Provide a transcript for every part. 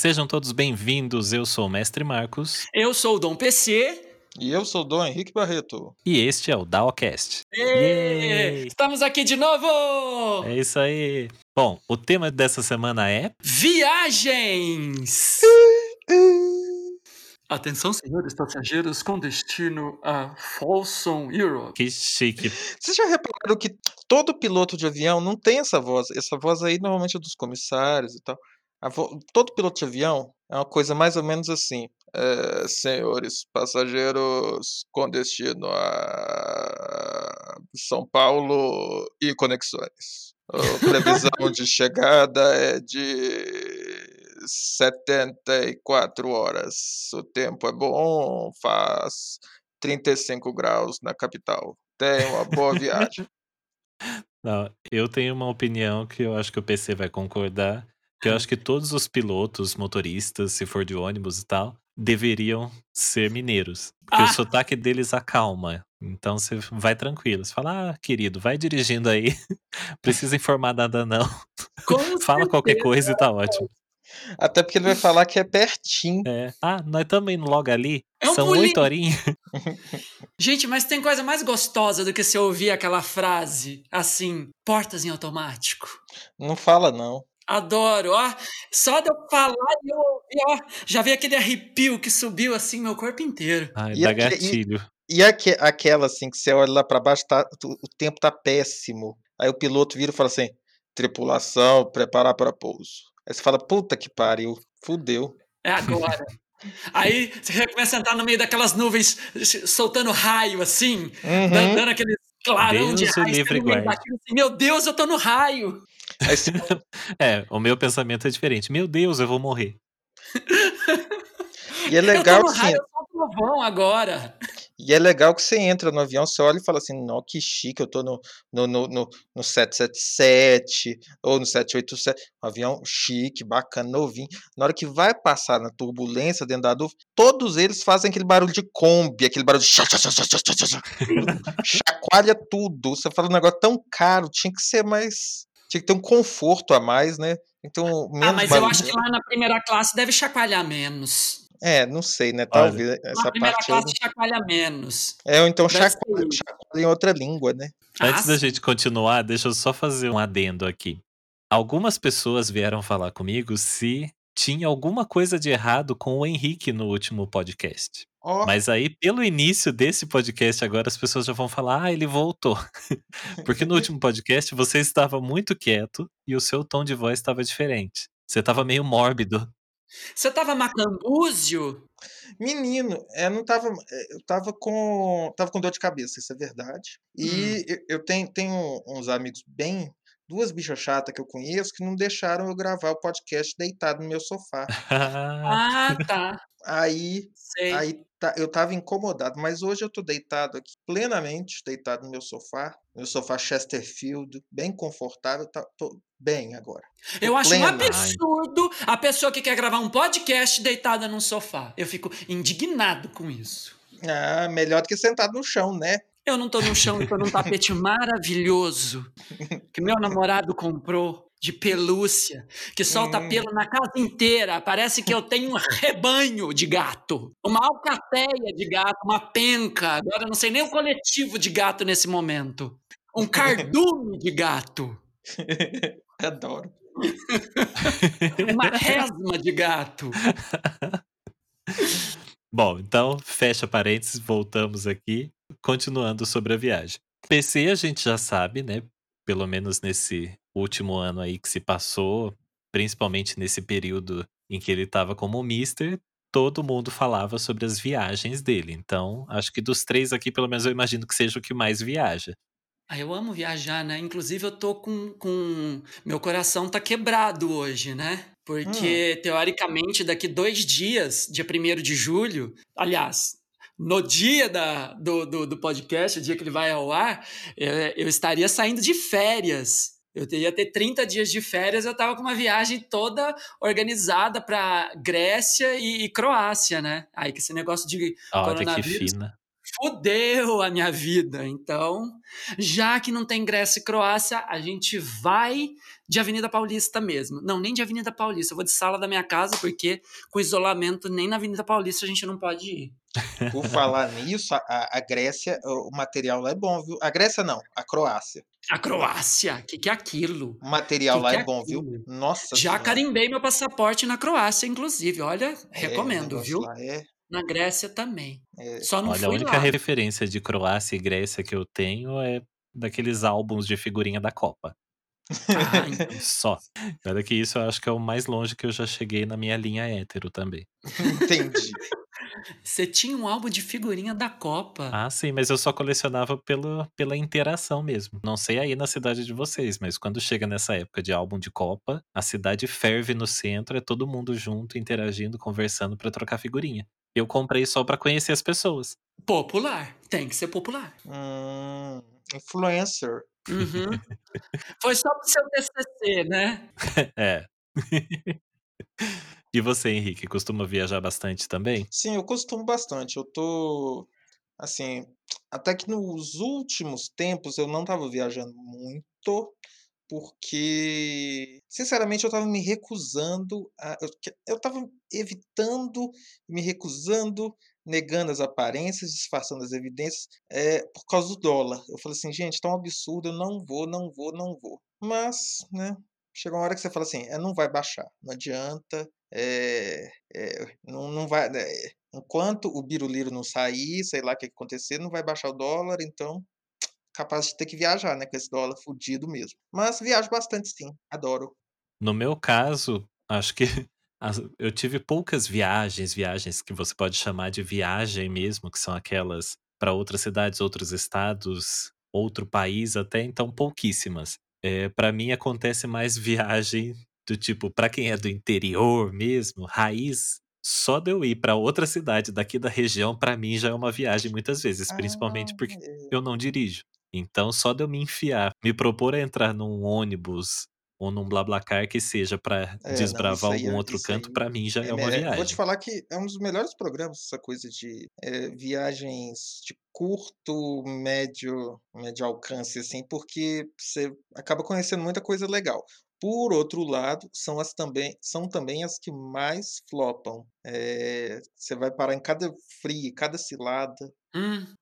Sejam todos bem-vindos. Eu sou o Mestre Marcos. Eu sou o Dom PC. E eu sou o Dom Henrique Barreto. E este é o DAOcast. Estamos aqui de novo! É isso aí. Bom, o tema dessa semana é. Viagens! Atenção, senhores passageiros, com destino a Folsom, Europe. Que chique. Vocês já repararam que todo piloto de avião não tem essa voz? Essa voz aí normalmente é dos comissários e tal. Todo piloto de avião é uma coisa mais ou menos assim. É, senhores passageiros com destino a São Paulo e conexões. A previsão de chegada é de 74 horas. O tempo é bom, faz 35 graus na capital. Tenha uma boa viagem. Não, eu tenho uma opinião que eu acho que o PC vai concordar. Que eu acho que todos os pilotos, motoristas, se for de ônibus e tal, deveriam ser mineiros. Porque ah. o sotaque deles acalma. Então você vai tranquilo. Você fala, ah, querido, vai dirigindo aí. Precisa informar nada, não. Fala qualquer coisa e tá ótimo. Até porque ele vai falar que é pertinho. É. Ah, nós estamos indo logo ali. É um São oito horinhas. Gente, mas tem coisa mais gostosa do que você ouvir aquela frase assim: portas em automático. Não fala, não. Adoro, ó. Só de eu falar e eu ouvir, ó. Já vi aquele arrepio que subiu assim meu corpo inteiro. Ai, e dá gatilho. E, e aqu aquela assim que você olha lá para baixo, tá, o tempo tá péssimo. Aí o piloto vira e fala assim: tripulação, preparar para pouso. Aí você fala, puta que pariu, fudeu. É agora. Aí você começa a entrar no meio daquelas nuvens, soltando raio assim, uhum. dando, dando aquele clarão Deus de raio. Livre assim, Meu Deus, eu tô no raio. É, o meu pensamento é diferente. Meu Deus, eu vou morrer. E é legal eu tô no raio, eu sou agora. E é legal que você entra no avião, você olha e fala assim, não, que chique, eu tô no, no, no, no, no 777 ou no 787, um avião chique, bacana, novinho. Na hora que vai passar na turbulência dentro da nuvem, todos eles fazem aquele barulho de Kombi, aquele barulho de chacoalha tudo. Você fala um negócio tão caro, tinha que ser mais tinha que ter um conforto a mais, né? Então, ah, mas barulho. eu acho que lá na primeira classe deve chacoalhar menos. É, não sei, né? Talvez Olha, essa na primeira parte. classe aí... chacoalha menos. É, ou então chacoalha, chacoalha, em outra língua, né? Antes da gente continuar, deixa eu só fazer um adendo aqui. Algumas pessoas vieram falar comigo se tinha alguma coisa de errado com o Henrique no último podcast. Oh. Mas aí, pelo início desse podcast, agora as pessoas já vão falar: ah, ele voltou. Porque no último podcast você estava muito quieto e o seu tom de voz estava diferente. Você estava meio mórbido. Você tava macambúzio? Menino, é, não tava, é, eu tava com, tava com dor de cabeça, isso é verdade. E hum. eu, eu tenho, tenho uns amigos bem, duas bichas chatas que eu conheço que não deixaram eu gravar o podcast deitado no meu sofá. ah, tá. Aí, Sei. aí tá, eu tava incomodado, mas hoje eu tô deitado aqui, plenamente deitado no meu sofá, meu sofá Chesterfield, bem confortável, tá, tô bem agora. Tô eu acho um absurdo a pessoa que quer gravar um podcast deitada num sofá. Eu fico indignado com isso. Ah, melhor do que sentado no chão, né? Eu não tô no chão, eu tô num tapete maravilhoso que meu namorado comprou de pelúcia, que solta hum. pelo na casa inteira. Parece que eu tenho um rebanho de gato, uma alcateia de gato, uma penca. Agora eu não sei nem o coletivo de gato nesse momento. Um cardume de gato. Adoro. uma resma de gato. Bom, então fecha parênteses, voltamos aqui, continuando sobre a viagem. PC a gente já sabe, né? Pelo menos nesse último ano aí que se passou, principalmente nesse período em que ele estava como mister, todo mundo falava sobre as viagens dele. Então, acho que dos três aqui, pelo menos eu imagino que seja o que mais viaja. Ah, eu amo viajar, né? Inclusive, eu tô com. com... Meu coração tá quebrado hoje, né? Porque, hum. teoricamente, daqui dois dias, dia 1 de julho, aliás, no dia da, do, do, do, podcast, o dia que ele vai ao ar, eu, é, eu estaria saindo de férias. Eu ia ter 30 dias de férias, eu tava com uma viagem toda organizada para Grécia e, e, Croácia, né? Aí que esse negócio de oh, coronavírus fudeu a minha vida. Então, já que não tem Grécia e Croácia, a gente vai de Avenida Paulista mesmo. Não, nem de Avenida Paulista. Eu vou de sala da minha casa, porque com isolamento, nem na Avenida Paulista a gente não pode ir. Por falar nisso, a, a Grécia, o material lá é bom, viu? A Grécia não, a Croácia. A Croácia, o que, que é aquilo? O material que lá que é, bom, viu? Nossa Já senhora. carimbei meu passaporte na Croácia, inclusive. Olha, recomendo, o negócio viu? Lá é, Na Grécia também. é- Só não Olha, a única lá. referência de Croácia e Grécia que eu tenho é daqueles álbuns de figurinha da Copa. Ah, então. Só. Olha que isso eu acho que é o mais longe que eu já cheguei na minha linha hétero também. Entendi. Você tinha um álbum de figurinha da Copa. Ah, sim, mas eu só colecionava pelo, pela interação mesmo. Não sei aí na cidade de vocês, mas quando chega nessa época de álbum de Copa, a cidade ferve no centro, é todo mundo junto, interagindo, conversando pra trocar figurinha. Eu comprei só pra conhecer as pessoas. Popular. Tem que ser popular. Hum, influencer. Uhum. Foi só pro seu TCC, né? É. e você, Henrique, costuma viajar bastante também? Sim, eu costumo bastante. Eu tô, assim, até que nos últimos tempos eu não estava viajando muito, porque, sinceramente, eu estava me recusando a, eu, estava evitando, me recusando, negando as aparências, disfarçando as evidências, é, por causa do dólar. Eu falei assim, gente, tá um absurdo, eu não vou, não vou, não vou. Mas, né, chega uma hora que você fala assim, é, não vai baixar, não adianta, é, é, não, não vai, é, enquanto o biruliro não sair, sei lá o que acontecer, não vai baixar o dólar, então capaz de ter que viajar, né, com esse dólar fudido mesmo. Mas viajo bastante sim, adoro. No meu caso, acho que eu tive poucas viagens, viagens que você pode chamar de viagem mesmo, que são aquelas para outras cidades, outros estados, outro país, até então pouquíssimas. É, para mim acontece mais viagem do tipo, para quem é do interior mesmo, raiz, só de eu ir para outra cidade daqui da região, para mim já é uma viagem muitas vezes, principalmente Ah, porque é. eu não dirijo. Então, só de eu me enfiar, me propor a entrar num ônibus ou num BlaBlaCar que seja pra É, não, desbravar aí algum é- outro isso canto, aí pra mim já é, É, uma viagem. vou te falar que é um dos melhores programas essa coisa de é, viagens de curto, médio, médio alcance, assim, porque você acaba conhecendo muita coisa legal. Por outro lado, são as também são também as que mais flopam. É, você vai parar em cada fria, cada cilada. Hum,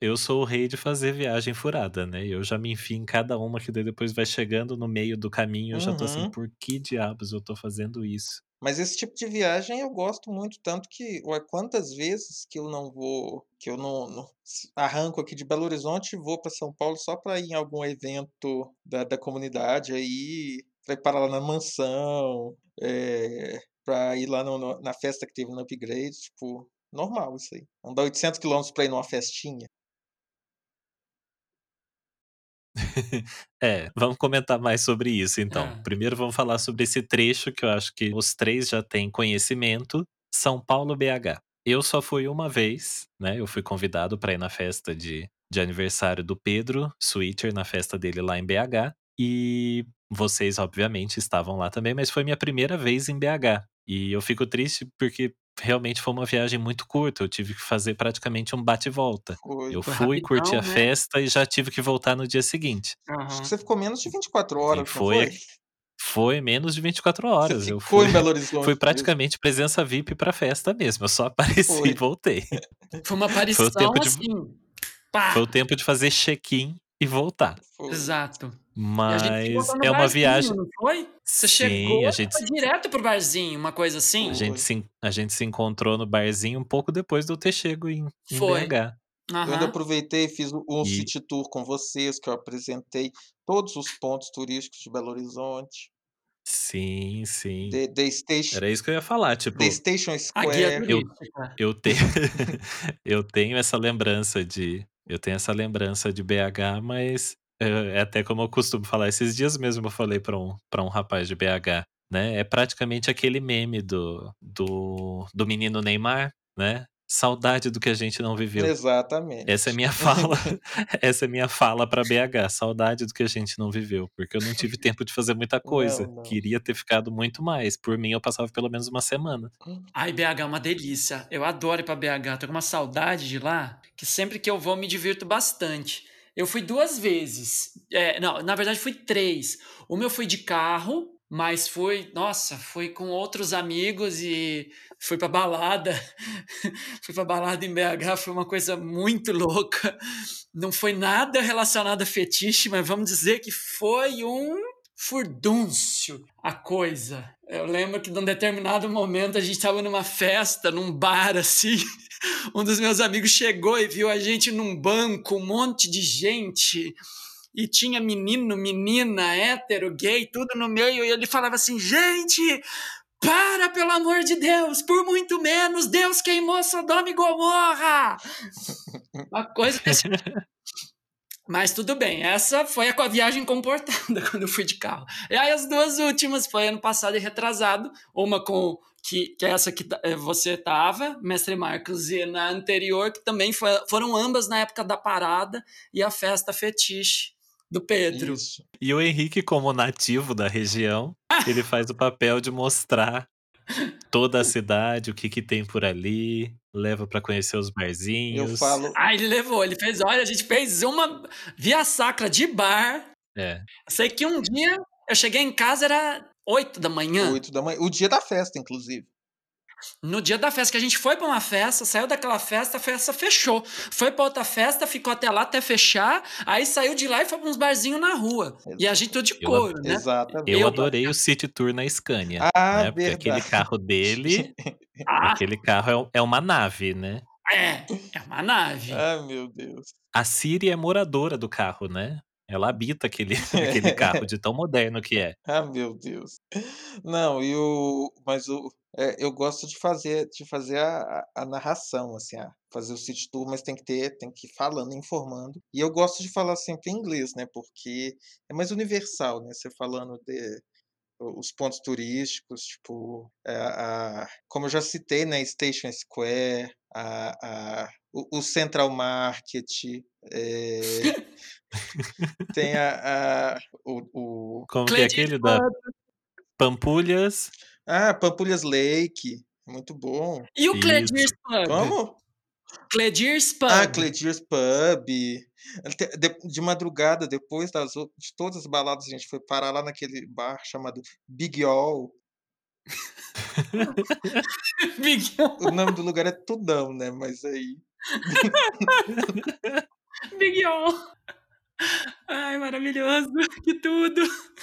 Eu sou o rei de fazer viagem furada, né? Eu já me enfio em cada uma que daí depois vai chegando no meio do caminho, eu já tô assim, Uhum. por que diabos eu tô fazendo isso? Mas esse tipo de viagem eu gosto muito, tanto que, ué, quantas vezes que eu não vou, que eu não, não- arranco aqui de Belo Horizonte e vou para São Paulo só para ir em algum evento da, da comunidade aí, para ir parar lá na mansão, é, para ir lá no- no- na festa que teve no Upgrade, tipo, normal isso aí. Andar 800 quilômetros para ir numa festinha. É, vamos comentar mais sobre isso então. Ah. Primeiro vamos falar sobre esse trecho que eu acho que os três já têm conhecimento, São Paulo BH. Eu só fui uma vez, né? Eu fui convidado para ir na festa de, de aniversário do Pedro Switcher, na festa dele lá em BH. E vocês, obviamente, estavam lá também, mas foi minha primeira vez em BH. E eu fico triste porque realmente foi uma viagem muito curta. Eu tive que fazer praticamente um bate-volta. Foi. Eu Foi fui, rapidão, curti a né? festa e já tive que voltar no dia seguinte. aham. Acho que você ficou menos de 24 horas, não foi foi? Foi menos de 24 Você horas. Eu ficou fui, em Belo Horizonte. fui mesmo. praticamente presença VIP pra festa mesmo. Eu só apareci Foi. e voltei. Foi uma aparição tempo de- assim. Pá! Foi o tempo de fazer check-in e voltar. Foi. Exato. Mas é uma barzinho, viagem. Não foi? Você Sim, chegou a gente, foi direto pro barzinho, uma coisa assim? a, gente se, a gente se encontrou no barzinho um pouco depois de eu ter chego em, em Foi. BH. Eu ainda aproveitei e fiz o, o E- City Tour com vocês, que eu apresentei todos os pontos turísticos de Belo Horizonte. Sim, sim. The, the, Station, Era isso que eu ia falar. Tipo, the Station Square. eu- eu tenho, eu tenho essa lembrança de. Eu tenho essa lembrança de BH, mas é, até como eu costumo falar. Esses dias mesmo eu falei pra um, pra um rapaz de BH, né? É praticamente aquele meme do, do, do menino Neymar, né? Saudade do que a gente não viveu. Exatamente. Essa é minha fala. essa é minha fala para BH. Saudade do que a gente não viveu, porque eu não tive tempo de fazer muita coisa. Não, não. Queria ter ficado muito mais. Por mim, eu passava pelo menos uma semana. Ai, BH é uma delícia. Eu adoro ir para BH. Tô com uma saudade de lá, que sempre que eu vou me divirto bastante. Eu fui duas vezes. É, não, na verdade fui três. Uma eu fui de carro, mas fui, nossa, fui com outros amigos e fui pra balada. fui pra balada em BH, foi uma coisa muito louca. Não foi nada relacionado a fetiche, mas vamos dizer que foi um furdúncio a coisa. Eu lembro que num determinado momento a gente estava numa festa, num bar assim. Um dos meus amigos chegou e viu a gente num banco, um monte de gente e tinha menino, menina, hétero, gay, tudo no meio, e ele falava assim: gente, para, pelo amor de Deus, por muito menos, Deus queimou Sodoma e Gomorra! Uma coisa assim. Mas tudo bem, essa foi a viagem comportada quando eu fui de carro. E aí as duas últimas foi ano passado e retrasado, uma com que, que é essa que eh, você tava, Mestre Marcos, e na anterior, que também foi, foram ambas na época da parada e a festa fetiche do Pedro. Isso. E o Henrique, como nativo da região, ele faz o papel de mostrar toda a cidade, o que, que tem por ali, leva para conhecer os barzinhos. Eu falo. Ah, ele levou, ele fez, olha, a gente fez uma via sacra de bar. É. Sei que um dia eu cheguei em casa, era 8 da manhã. 8 da manhã. O dia da festa, inclusive. No dia da festa, que a gente foi para uma festa, saiu daquela festa, a festa fechou. Foi para outra festa, ficou até lá até fechar, aí saiu de lá e foi para uns barzinhos na rua. E a gente tudo de couro, né? Exatamente. Eu, adorei o City Tour na Scania. Ah, né? Porque aquele carro dele, ah. aquele carro é, é uma nave, né? É, é uma nave. Ai, meu Deus. A Siri é moradora do carro, né? Ela habita aquele, aquele carro de tão moderno que é. Ah, meu Deus. Não, e o. Mas o. É, eu gosto de fazer, de fazer a, a narração, assim, a fazer o city tour, mas tem que ter, tem que ir falando, informando. E eu gosto de falar sempre em inglês, né? Porque é mais universal, né? Você falando de os pontos turísticos, tipo, é, a, como eu já citei, né, Station Square, a, a, o, o Central Market, é, tem a, a o, o... Como que é aquele da Pampulhas? Ah, Pampulhas Lake, muito bom. E o Cledir's Pub? Como? Cledir's Pub. Ah, Cledir's Pub. De, de, madrugada, depois das, de todas as baladas, a gente foi parar lá naquele bar chamado Big All. Big All. O nome do lugar é Tudão, né? Mas aí. Big All. Ai, maravilhoso, que tudo.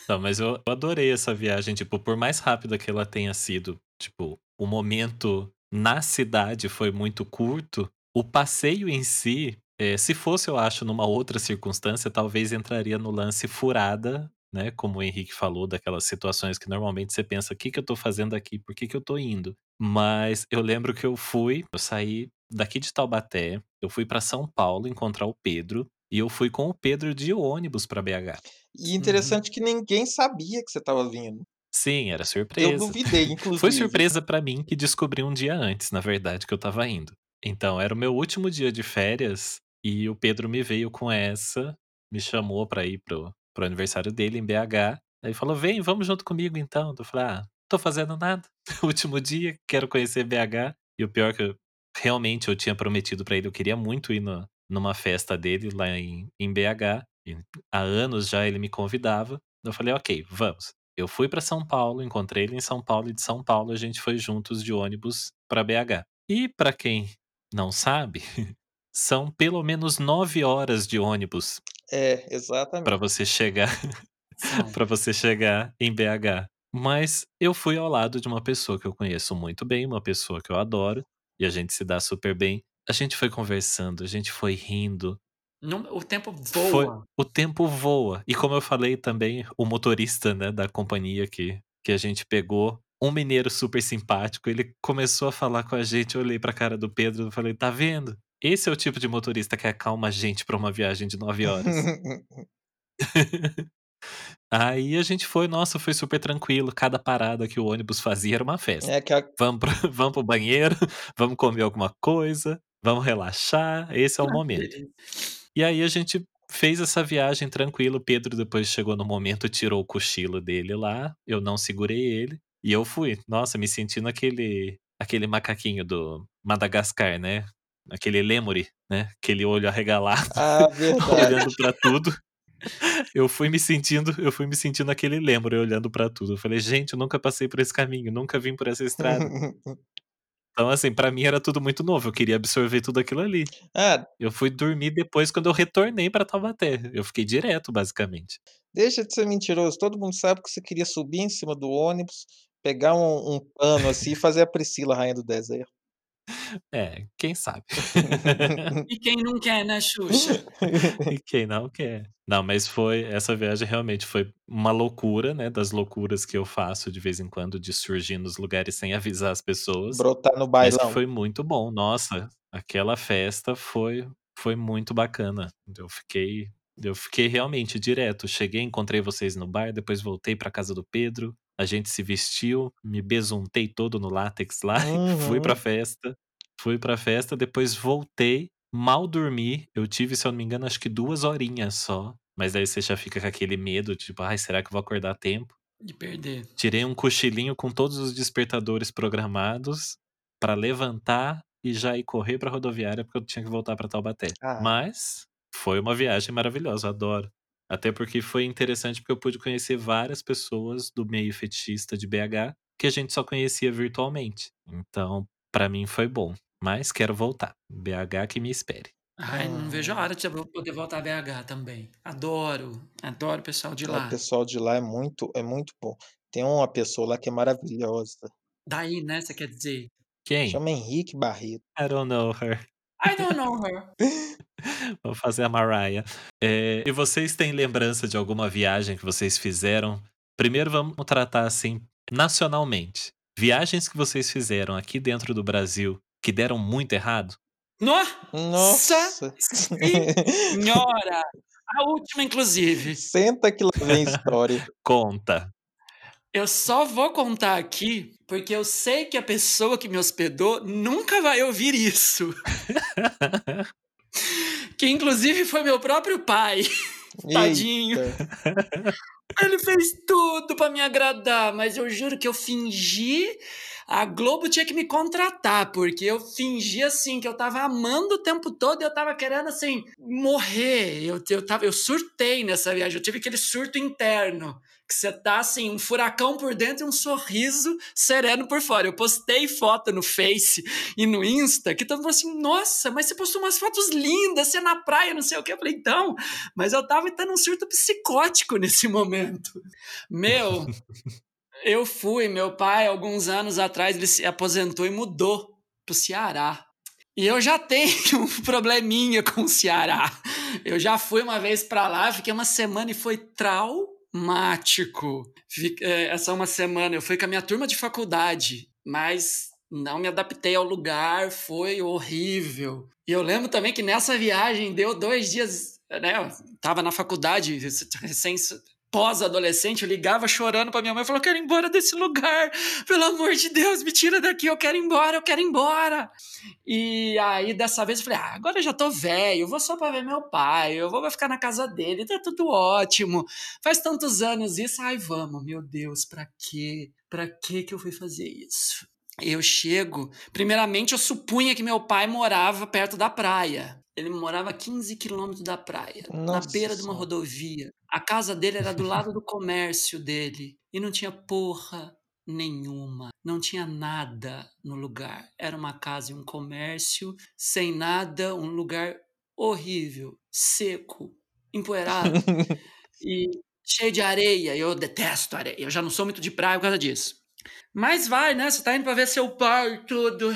Não, mas eu adorei essa viagem, tipo, por mais rápida que ela tenha sido, tipo, o momento na cidade foi muito curto, o passeio em si, é, se fosse, eu acho, numa outra circunstância, talvez entraria no lance furada, né? Como o Henrique falou, daquelas situações que normalmente você pensa, o que, que eu tô fazendo aqui? Por que, que eu tô indo? Mas eu lembro que eu fui, eu saí daqui de Taubaté, eu fui para São Paulo encontrar o Pedro, e eu fui com o Pedro de ônibus para BH. E interessante uhum. que ninguém sabia que você estava vindo. Sim, era surpresa. Eu duvidei, inclusive. Foi surpresa para mim que descobri um dia antes, na verdade, que eu tava indo. Então, era o meu último dia de férias e o Pedro me veio com essa, me chamou para ir pro, pro aniversário dele em BH. Aí falou: "Vem, vamos junto comigo então". Eu falei: "Ah, tô fazendo nada. último dia, quero conhecer BH". E o pior é que eu, realmente eu tinha prometido para ele, eu queria muito ir no, numa festa dele lá em, em BH. E há anos já ele me convidava. Eu falei, ok, vamos. Eu fui para São Paulo, encontrei ele em São Paulo e de São Paulo a gente foi juntos de ônibus para BH. E para quem não sabe, são pelo menos nove horas de ônibus. É, exatamente. Para você chegar, para você chegar em BH. Mas eu fui ao lado de uma pessoa que eu conheço muito bem, uma pessoa que eu adoro, e a gente se dá super bem. A gente foi conversando, a gente foi rindo. Não, o tempo voa. Foi, o tempo voa. E como eu falei também, o motorista né, da companhia que, que a gente pegou, um mineiro super simpático, ele começou a falar com a gente. Eu olhei pra cara do Pedro e falei: tá vendo? Esse é o tipo de motorista que acalma a gente pra uma viagem de nove horas. Aí a gente foi, nossa, foi super tranquilo. Cada parada que o ônibus fazia era uma festa. É que a... vamos, pra, vamos pro banheiro, vamos comer alguma coisa, vamos relaxar. Esse é o momento. E aí a gente fez essa viagem tranquilo. O Pedro depois chegou no momento, tirou o cochilo dele lá. Eu não segurei ele. E eu fui. Nossa, me sentindo aquele, aquele macaquinho do Madagascar, né? Aquele lemuri, né? Aquele olho arregalado, ah, olhando para tudo eu fui me sentindo, eu fui me sentindo aquele lembro, olhando para tudo. Eu falei, gente, eu nunca passei por esse caminho, nunca vim por essa estrada. então, assim, para mim era tudo muito novo. Eu queria absorver tudo aquilo ali. Ah, eu fui dormir depois quando eu retornei para Taubaté. Eu fiquei direto, basicamente. Deixa de ser mentiroso. Todo mundo sabe que você queria subir em cima do ônibus, pegar um, um pano assim e fazer a Priscila rainha do deserto. É, quem sabe. e quem não quer, né, Xuxa? e quem não quer. Não, mas foi. Essa viagem realmente foi uma loucura, né? Das loucuras que eu faço de vez em quando, de surgir nos lugares sem avisar as pessoas. Brotar no bailão. Mas foi muito bom. Nossa, aquela festa foi, foi muito bacana. Eu fiquei. Eu fiquei realmente direto. Cheguei, encontrei vocês no bar, depois voltei para casa do Pedro. A gente se vestiu, me besuntei todo no látex lá, uhum. fui pra uhum. festa. Fui pra festa, depois voltei, mal dormi. Eu tive, se eu não me engano, acho que duas horinhas só. Mas aí você já fica com aquele medo, tipo, ai, será que eu vou acordar a tempo? De perder. Tirei um cochilinho com todos os despertadores programados para levantar e já ir correr pra rodoviária porque eu tinha que voltar para Taubaté. Ah. Mas foi uma viagem maravilhosa, adoro. Até porque foi interessante porque eu pude conhecer várias pessoas do meio fetichista de BH que a gente só conhecia virtualmente. Então, para mim foi bom. Mas quero voltar. BH que me espere. Ai, não vejo a hora de poder voltar a BH também. Adoro, adoro o pessoal de lá. O pessoal de lá é muito, é muito bom. Tem uma pessoa lá que é maravilhosa. Daí, né, você quer dizer? Quem? Chama Henrique Barreto. I don't know her. I don't know her. Vou fazer a Mariah. É, e vocês têm lembrança de alguma viagem que vocês fizeram? Primeiro vamos tratar assim, nacionalmente. Viagens que vocês fizeram aqui dentro do Brasil que deram muito errado? Nossa! Nossa! Senhora! A última, inclusive. Senta que lá vem história. Conta. Eu só vou contar aqui porque eu sei que a pessoa que me hospedou nunca vai ouvir isso. que inclusive foi meu próprio pai. Tadinho. Ele fez tudo para me agradar, mas eu juro que eu fingi a Globo tinha que me contratar, porque eu fingi assim que eu tava amando o tempo todo e eu tava querendo assim morrer. Eu, eu, tava, eu surtei nessa viagem, eu tive aquele surto interno. Que você tá assim, um furacão por dentro e um sorriso sereno por fora. Eu postei foto no Face e no Insta que todo mundo falou assim: nossa, mas você postou umas fotos lindas, você na praia, não sei o que. Eu falei, então, mas eu tava tendo um surto psicótico nesse momento. Meu, eu fui, meu pai, alguns anos atrás, ele se aposentou e mudou pro Ceará. E eu já tenho um probleminha com o Ceará. Eu já fui uma vez para lá, fiquei uma semana e foi traumático. É, essa uma semana eu fui com a minha turma de faculdade, mas não me adaptei ao lugar, foi horrível. E eu lembro também que nessa viagem deu dois dias, né? Eu tava na faculdade, recém pós-adolescente, eu ligava chorando pra minha mãe, falou, eu quero ir embora desse lugar, pelo amor de Deus, me tira daqui, eu quero ir embora, eu quero ir embora. E aí, dessa vez, eu falei, ah, agora eu já tô velho, vou só pra ver meu pai, eu vou ficar na casa dele, tá tudo ótimo, faz tantos anos isso, ai, vamos, meu Deus, pra quê? Pra quê que eu fui fazer isso? Eu chego, primeiramente eu supunha que meu pai morava perto da praia, ele morava a 15 quilômetros da praia, Nossa. na beira de uma rodovia. A casa dele era do lado do comércio dele. E não tinha porra nenhuma. Não tinha nada no lugar. Era uma casa e um comércio, sem nada, um lugar horrível, seco, empoeirado e cheio de areia. Eu detesto areia. Eu já não sou muito de praia por causa disso. Mas vai, né? Você tá indo pra ver seu pai tudo.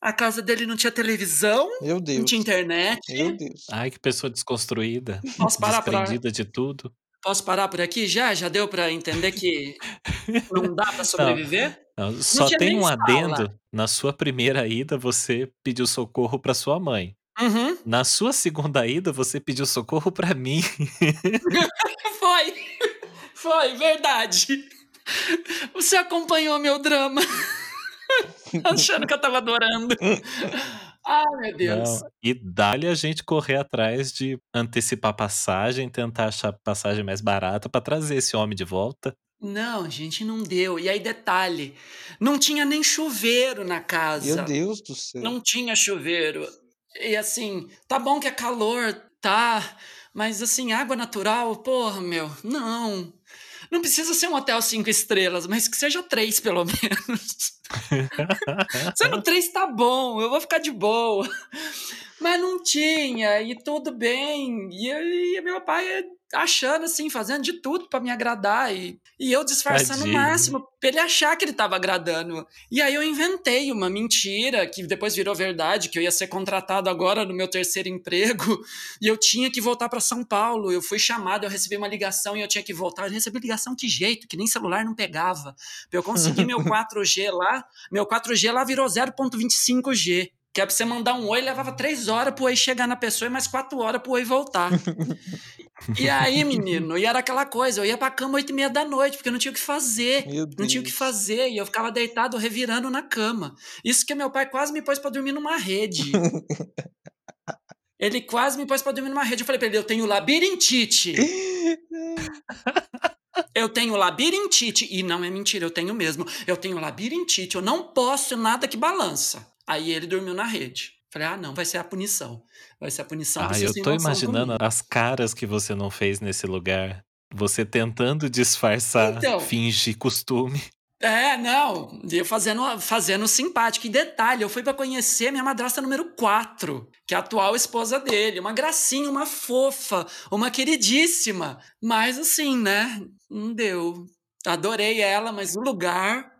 A casa dele não tinha televisão, Meu Deus. não tinha internet. Meu Deus. Ai, que pessoa desconstruída. Posso parar desprendida pra... de tudo. Posso parar por aqui já? Já deu para entender que não dá para sobreviver? Não, não, só não tem um adendo. Na sua primeira ida, você pediu socorro para sua mãe. Uhum. Na sua segunda ida, você pediu socorro para mim. Foi. Foi, verdade. Você acompanhou meu drama. Achando que eu tava adorando. Ai, meu Deus. Não. E dá-lhe a gente correr atrás de antecipar passagem, tentar achar passagem mais barata para trazer esse homem de volta. Não, gente, não deu. E aí, detalhe: não tinha nem chuveiro na casa. Meu Deus do céu. Não tinha chuveiro. E assim, tá bom que é calor, tá. Mas assim, água natural, porra, meu, não. Não precisa ser um hotel cinco estrelas, mas que seja três, pelo menos. Sendo três tá bom, eu vou ficar de boa. Mas não tinha, e tudo bem. E, e meu pai achando assim, fazendo de tudo para me agradar e, e eu disfarçando Tadinho. o máximo pra ele achar que ele tava agradando. E aí eu inventei uma mentira que depois virou verdade, que eu ia ser contratado agora no meu terceiro emprego e eu tinha que voltar para São Paulo. Eu fui chamado, eu recebi uma ligação e eu tinha que voltar. Eu recebi ligação que jeito, que nem celular não pegava. Eu consegui meu 4G lá, meu 4G lá virou 0.25G. Que é pra você mandar um oi, levava três horas pro oi chegar na pessoa e mais quatro horas pro oi voltar. e aí, menino, e era aquela coisa, eu ia pra cama oito e meia da noite, porque eu não tinha o que fazer. Não tinha o que fazer. E eu ficava deitado, revirando na cama. Isso que meu pai quase me pôs pra dormir numa rede. ele quase me pôs pra dormir numa rede. Eu falei pra ele, eu tenho labirintite. Eu tenho labirintite. E não é mentira, eu tenho mesmo. Eu tenho labirintite. Eu não posso nada que balança. Aí ele dormiu na rede. Falei, ah, não, vai ser a punição. Vai ser a punição. Ah, eu tô imaginando comigo. as caras que você não fez nesse lugar. Você tentando disfarçar, então, fingir costume. É, não, eu fazendo, fazendo simpático. E detalhe, eu fui para conhecer minha madrasta número 4, que é a atual esposa dele. Uma gracinha, uma fofa, uma queridíssima. Mas assim, né, não deu. Adorei ela, mas o lugar.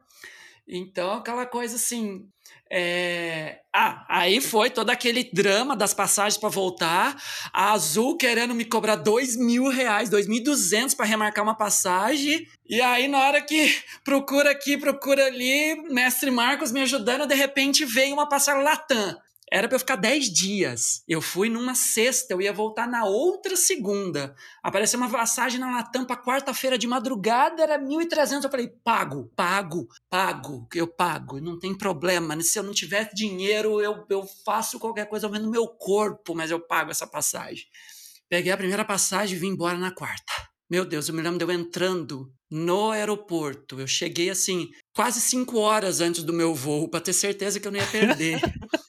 Então, aquela coisa assim, é... Ah, aí foi todo aquele drama das passagens para voltar. A Azul querendo me cobrar dois mil reais, dois mil duzentos para remarcar uma passagem. E aí, na hora que procura aqui, procura ali, mestre Marcos me ajudando, de repente veio uma passagem Latam. Era para eu ficar 10 dias. Eu fui numa sexta, eu ia voltar na outra segunda. Apareceu uma passagem na Latam quarta-feira de madrugada, era 1.300. Eu falei, pago, pago, pago, eu pago, não tem problema. Se eu não tiver dinheiro, eu, eu faço qualquer coisa vendo meu corpo, mas eu pago essa passagem. Peguei a primeira passagem e vim embora na quarta. Meu Deus, eu me lembro de eu entrando no aeroporto. Eu cheguei assim, quase cinco horas antes do meu voo, para ter certeza que eu não ia perder.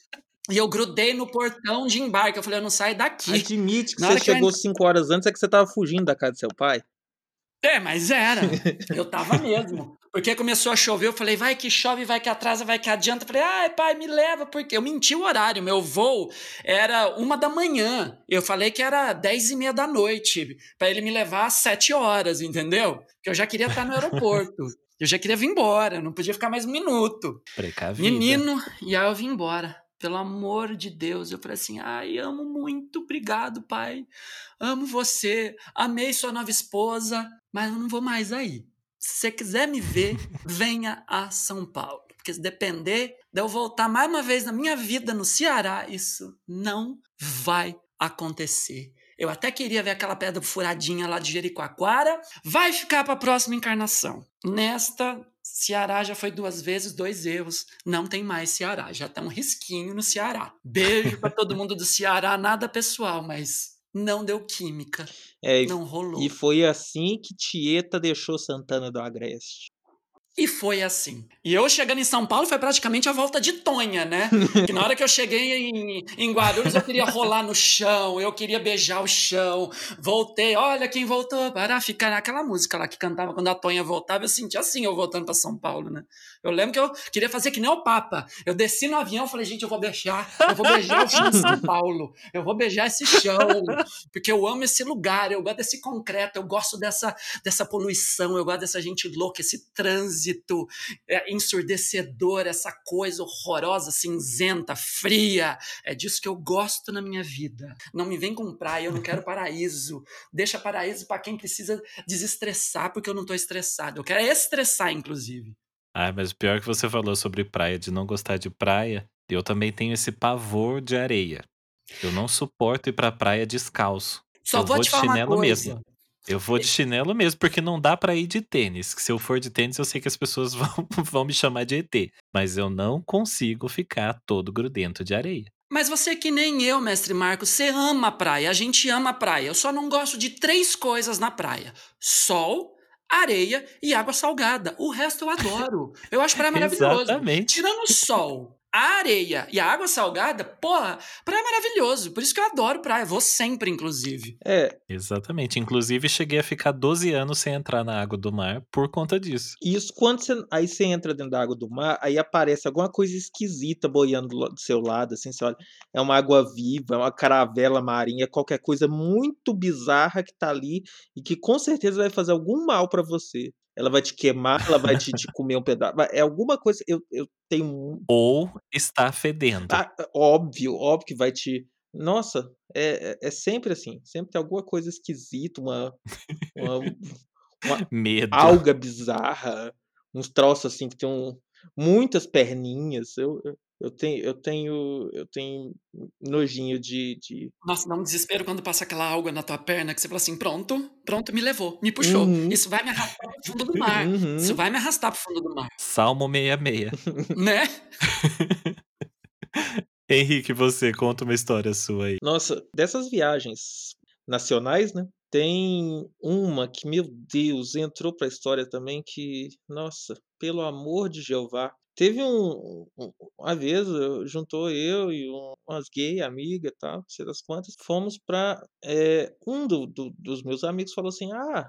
E eu grudei no portão de embarque. Eu falei, eu não saio daqui. Admite que Na você chegou eu... cinco horas antes, é que você tava fugindo da casa do seu pai. É, mas era. Eu tava mesmo. Porque começou a chover, eu falei, vai que chove, vai que atrasa, vai que adianta. Eu falei, ai, pai, me leva, porque eu menti o horário. Meu voo era uma da manhã. Eu falei que era dez e meia da noite, para ele me levar às sete horas, entendeu? Que eu já queria estar no aeroporto. Eu já queria vir embora, não podia ficar mais um minuto. Precavido. Menino, e aí eu vim embora pelo amor de Deus. Eu falei assim: ai, amo muito, obrigado, pai. Amo você, amei sua nova esposa, mas eu não vou mais aí. Se você quiser me ver, venha a São Paulo. Porque se depender de eu voltar mais uma vez na minha vida no Ceará, isso não vai acontecer. Eu até queria ver aquela pedra furadinha lá de Jericoacoara. Vai ficar para a próxima encarnação. Nesta Ceará já foi duas vezes, dois erros. Não tem mais Ceará. Já tá um risquinho no Ceará. Beijo para todo mundo do Ceará, nada pessoal, mas não deu química. É, não rolou. E foi assim que Tieta deixou Santana do Agreste. E foi assim. E eu chegando em São Paulo foi praticamente a volta de Tonha, né? Que na hora que eu cheguei em, em Guarulhos eu queria rolar no chão, eu queria beijar o chão. Voltei, olha quem voltou para ficar naquela música lá que cantava quando a Tonha voltava. Eu senti assim eu voltando para São Paulo, né? Eu lembro que eu queria fazer que nem o Papa. Eu desci no avião e falei, gente, eu vou beijar, eu vou beijar o chão de São Paulo, eu vou beijar esse chão, porque eu amo esse lugar, eu gosto desse concreto, eu gosto dessa, dessa poluição, eu gosto dessa gente louca, esse trânsito é, ensurdecedor, essa coisa horrorosa, cinzenta, fria. É disso que eu gosto na minha vida. Não me vem com praia, eu não quero paraíso. Deixa paraíso para quem precisa desestressar, porque eu não tô estressado. Eu quero estressar, inclusive. Ah, mas o pior que você falou sobre praia, de não gostar de praia, eu também tenho esse pavor de areia. Eu não suporto ir pra praia descalço. Só eu vou, falar uma coisa. Mesmo. Eu vou de chinelo mesmo, porque não dá para ir de tênis. Se eu for de tênis, eu sei que as pessoas vão, vão me chamar de ET. Mas eu não consigo ficar todo grudento de areia. Mas você é que nem eu, mestre Marcos, você ama a praia, a gente ama a praia. Eu só não gosto de três coisas na praia: sol, areia e água salgada. O resto eu adoro. Eu acho praia maravilhoso. Exatamente. Tirando o sol, a areia e a água salgada, porra, praia é maravilhoso. Por isso que eu adoro praia. Vou sempre, inclusive. É. Exatamente. Inclusive, cheguei a ficar 12 anos sem entrar na água do mar por conta disso. Isso, quando você. Aí você entra dentro da água do mar, aí aparece alguma coisa esquisita boiando do, do seu lado, assim, você olha. É uma água viva, é uma caravela marinha, qualquer coisa muito bizarra que tá ali e que com certeza vai fazer algum mal para você ela vai te queimar, ela vai te, te comer um pedaço. É alguma coisa. Eu, eu tenho. Ou está fedendo. Ah, óbvio, óbvio que vai te. Nossa, é, é, é sempre assim. Sempre tem alguma coisa esquisita, uma. uma, uma Medo. alga bizarra, uns troços assim que tem um, muitas perninhas. Eu, eu, eu tenho, eu tenho, eu tenho nojinho de, de. Nossa, dá um desespero quando passa aquela alga na tua perna que você fala assim: pronto, pronto, me levou, me puxou. Uhum. Isso vai me arrastar pro fundo do mar. Uhum. Isso vai me arrastar pro fundo do mar. Salmo 66. né? Henrique, você conta uma história sua aí. Nossa, dessas viagens nacionais, né? Tem uma que, meu Deus, entrou pra história também que, nossa, pelo amor de Jeová, Teve um, um uma vez, juntou eu e um, umas gay amiga, tal, não sei das quantas, fomos para é, eh, um do, do, dos meus amigos falou assim: "Ah,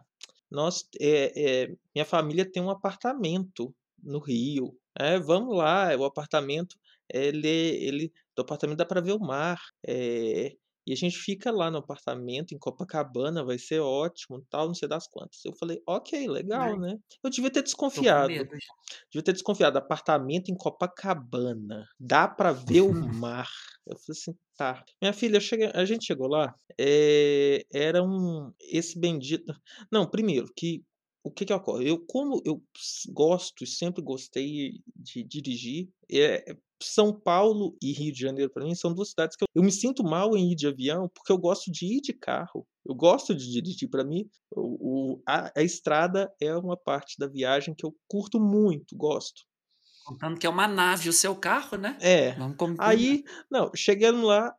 nós é, é, minha família tem um apartamento no Rio. É, vamos lá, o apartamento ele ele do apartamento dá para ver o mar. É, e a gente fica lá no apartamento, em Copacabana, vai ser ótimo, tal, não sei das quantas. Eu falei, ok, legal, né? Eu devia ter desconfiado. Devia ter desconfiado. Apartamento em Copacabana. Dá para ver o mar. Eu falei assim, tá. Minha filha, cheguei, a gente chegou lá, é, era um. Esse bendito. Não, primeiro, que o que que ocorre? Eu, como eu gosto e sempre gostei de dirigir, é, São Paulo e Rio de Janeiro, para mim, são duas cidades que eu, eu me sinto mal em ir de avião, porque eu gosto de ir de carro. Eu gosto de dirigir. Para mim, o, o a, a estrada é uma parte da viagem que eu curto muito, gosto. Contando que é uma nave o seu carro, né? É. Aí, não, chegando lá,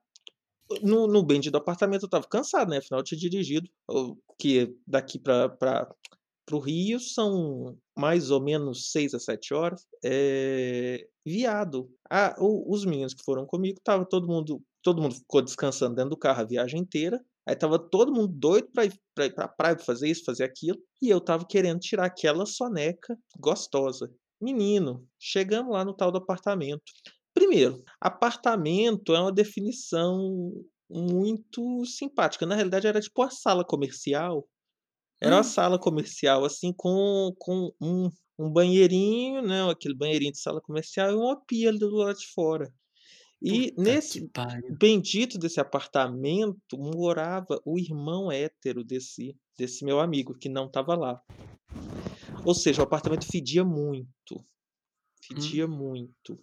no, no bend do apartamento eu tava cansado, né? Afinal, eu tinha dirigido, que daqui para para o Rio são mais ou menos 6 a 7 horas. É, viado. Ah, os meninos que foram comigo, tava todo mundo, todo mundo ficou descansando dentro do carro a viagem inteira. Aí tava todo mundo doido para ir para ir pra praia, pra fazer isso, fazer aquilo. E eu tava querendo tirar aquela soneca gostosa. Menino, chegando lá no tal do apartamento. Primeiro, apartamento é uma definição muito simpática. Na realidade, era tipo a sala comercial era uma hum. sala comercial, assim, com, com um, um banheirinho, né? Aquele banheirinho de sala comercial e uma pia ali do lado de fora. E Puta nesse bendito desse apartamento morava o irmão hétero desse, desse meu amigo, que não estava lá. Ou seja, o apartamento fedia muito. Fedia hum. muito.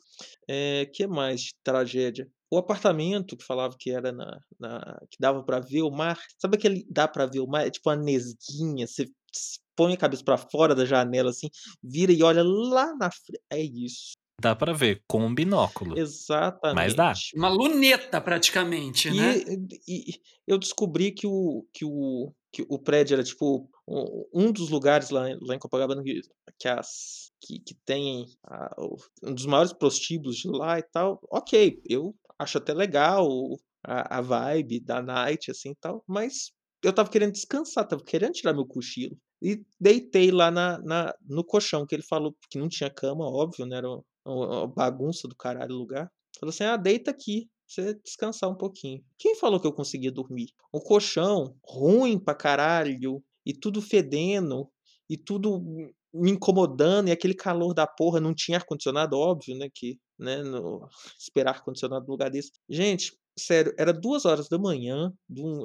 É, que mais de tragédia? O apartamento que falava que era na, na que dava para ver o mar, sabe aquele dá para ver o mar? É tipo uma nesguinha, você põe a cabeça para fora da janela assim, vira e olha lá na frente. É isso. Dá para ver com um binóculo. Exatamente. Mas dá. Uma luneta praticamente, e, né? E, e eu descobri que o que o que o prédio era tipo um dos lugares lá, lá em Copacabana que, que as que, que tem a, um dos maiores prostíbulos de lá e tal. Ok, eu acho até legal a, a vibe da night, assim tal, mas eu tava querendo descansar, tava querendo tirar meu cochilo. E deitei lá na, na, no colchão, que ele falou que não tinha cama, óbvio, né? Era uma, bagunça do caralho o lugar. Falou assim: ah, deita aqui, você descansar um pouquinho. Quem falou que eu conseguia dormir? O colchão, ruim pra caralho, e tudo fedendo, e tudo me incomodando, e aquele calor da porra, não tinha ar-condicionado, óbvio, né? Que né, no, esperar ar-condicionado no lugar desse. Gente, sério, era duas horas da manhã,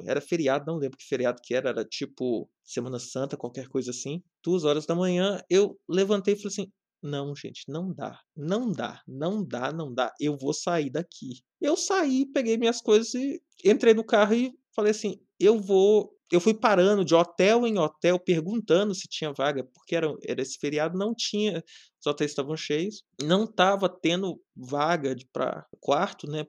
era feriado, não lembro que feriado que era, era tipo Semana Santa, qualquer coisa assim. Duas horas da manhã, eu levantei e falei assim: não, gente, não dá, não dá, não dá, não dá, eu vou sair daqui. Eu saí, peguei minhas coisas e entrei no carro e falei assim: eu vou eu fui parando de hotel em hotel perguntando se tinha vaga, porque era, era esse feriado, não tinha, os hotéis estavam cheios, não estava tendo vaga para quarto, né,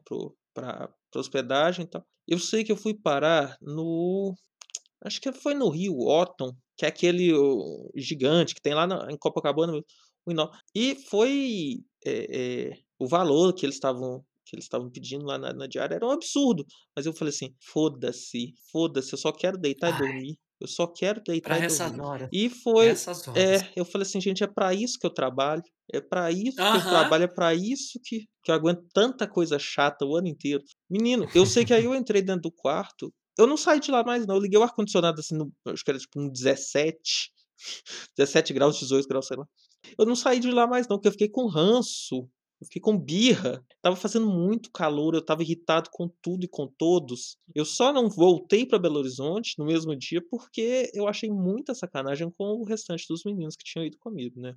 para hospedagem e tal. Eu sei que eu fui parar no. Acho que foi no Rio Otton, que é aquele gigante que tem lá na, em Copacabana. E foi. É, é, o valor que eles estavam que eles estavam pedindo lá na, na, diária era um absurdo. Mas eu falei assim: foda-se, foda-se, eu só quero deitar Ai. e dormir. Eu só quero deitar pra e dormir. Horas. E foi. É, eu falei assim, gente, é para isso que eu trabalho. É para isso que eu trabalho, é para isso que, que eu aguento tanta coisa chata o ano inteiro. Menino, eu sei que aí eu entrei dentro do quarto. Eu não saí de lá mais, não. Eu liguei o ar-condicionado assim, no, acho que era tipo um 17. 17 graus, 18 graus, sei lá. Eu não saí de lá mais, não, porque eu fiquei com ranço eu fiquei com birra. Tava fazendo muito calor, eu tava irritado com tudo e com todos. Eu só não voltei para Belo Horizonte no mesmo dia porque eu achei muita sacanagem com o restante dos meninos que tinham ido comigo, né?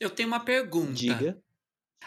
Eu tenho uma pergunta. Diga.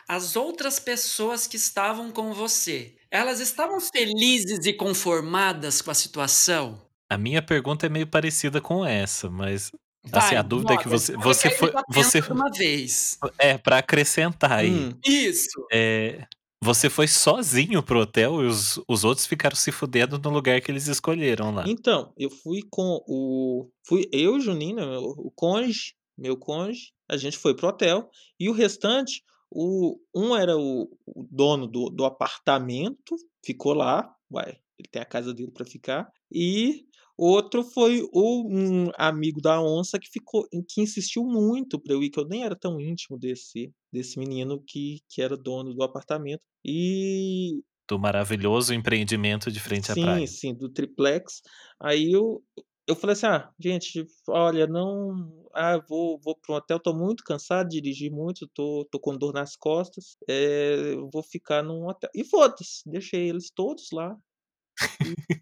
As outras pessoas que estavam com você, elas estavam felizes e conformadas com a situação? A minha pergunta é meio parecida com essa, mas Vai, assim, a dúvida é que você você foi você uma vez. É, para acrescentar aí. Hum. Isso. É, você foi sozinho pro hotel e os, os outros ficaram se fudendo no lugar que eles escolheram lá. Então, eu fui com o fui eu, Juninho, né, o cônjuge, meu cônjuge, a gente foi pro hotel e o restante, o um era o, o dono do, do apartamento, ficou lá, uai, ele tem a casa dele para ficar, e Outro foi o um amigo da onça que ficou que insistiu muito para eu ir, que eu nem era tão íntimo desse desse menino que que era dono do apartamento. E do maravilhoso empreendimento de frente sim, à praia. Sim, sim, do triplex. Aí eu eu falei assim: "Ah, gente, olha, não, ah, vou vou para um hotel, tô muito cansado de dirigir muito, tô tô com dor nas costas, eh, vou ficar num hotel". E foda-se, deixei eles todos lá.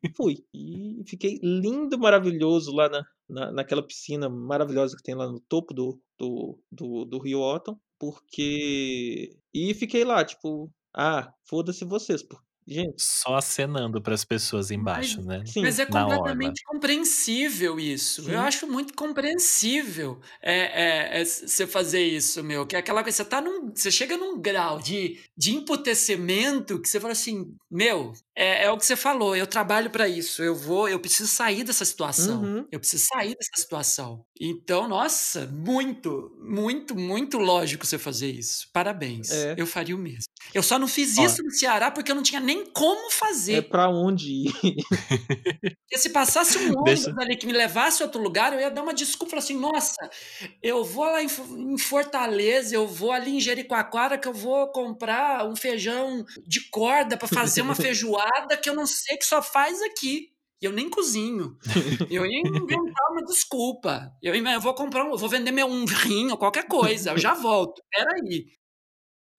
E fui. E fiquei lindo, maravilhoso lá na, na, naquela piscina maravilhosa que tem lá no topo do, do, do, do Rio Otton, porque. E fiquei lá, tipo, ah, foda-se vocês, Gente. Só acenando para as pessoas embaixo, mas, né? Sim. Mas é completamente compreensível isso. Sim. Eu acho muito compreensível é, é, é, você fazer isso, meu. Que é aquela coisa, você tá num. Você chega num grau de, de emputecimento que você fala assim, meu, é, é o que você falou, eu trabalho para isso, eu vou, eu preciso sair dessa situação. Uhum. Eu preciso sair dessa situação. Então, nossa, muito, muito, muito lógico você fazer isso. Parabéns. É. Eu faria o mesmo. Eu só não fiz Ó. isso no Ceará porque eu não tinha nem como fazer. É para onde ir. Porque se passasse um ônibus Deixa... ali que me levasse a outro lugar, eu ia dar uma desculpa assim, nossa, eu vou lá em, Fortaleza, eu vou ali em Jericoacoara que eu vou comprar um feijão de corda para fazer uma feijoada que eu não sei que só faz aqui. Eu nem cozinho. Eu ia inventar uma desculpa. Eu, eu vou comprar, um, eu vou vender meu um rim ou qualquer coisa. Eu já volto. Peraí.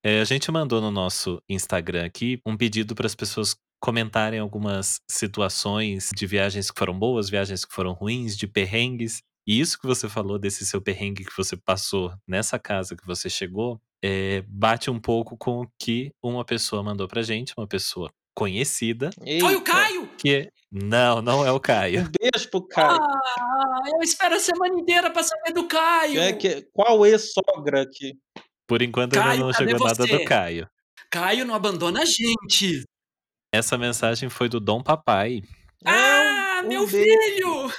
É, a gente mandou no nosso Instagram aqui um pedido para as pessoas comentarem algumas situações de viagens que foram boas, viagens que foram ruins, de perrengues. E isso que você falou desse seu perrengue que você passou nessa casa que você chegou, é, bate um pouco com o que uma pessoa mandou pra gente, uma pessoa conhecida. Eita. Foi o Caio? Que não, não é o Caio. Um beijo pro Caio. Ah, eu espero a semana inteira pra saber do Caio. É que, qual ex-sogra aqui? Por enquanto Caio, ainda não chegou você? nada do Caio. Caio não abandona a gente. Essa mensagem foi do Dom Papai. Ah, um meu beijo. filho!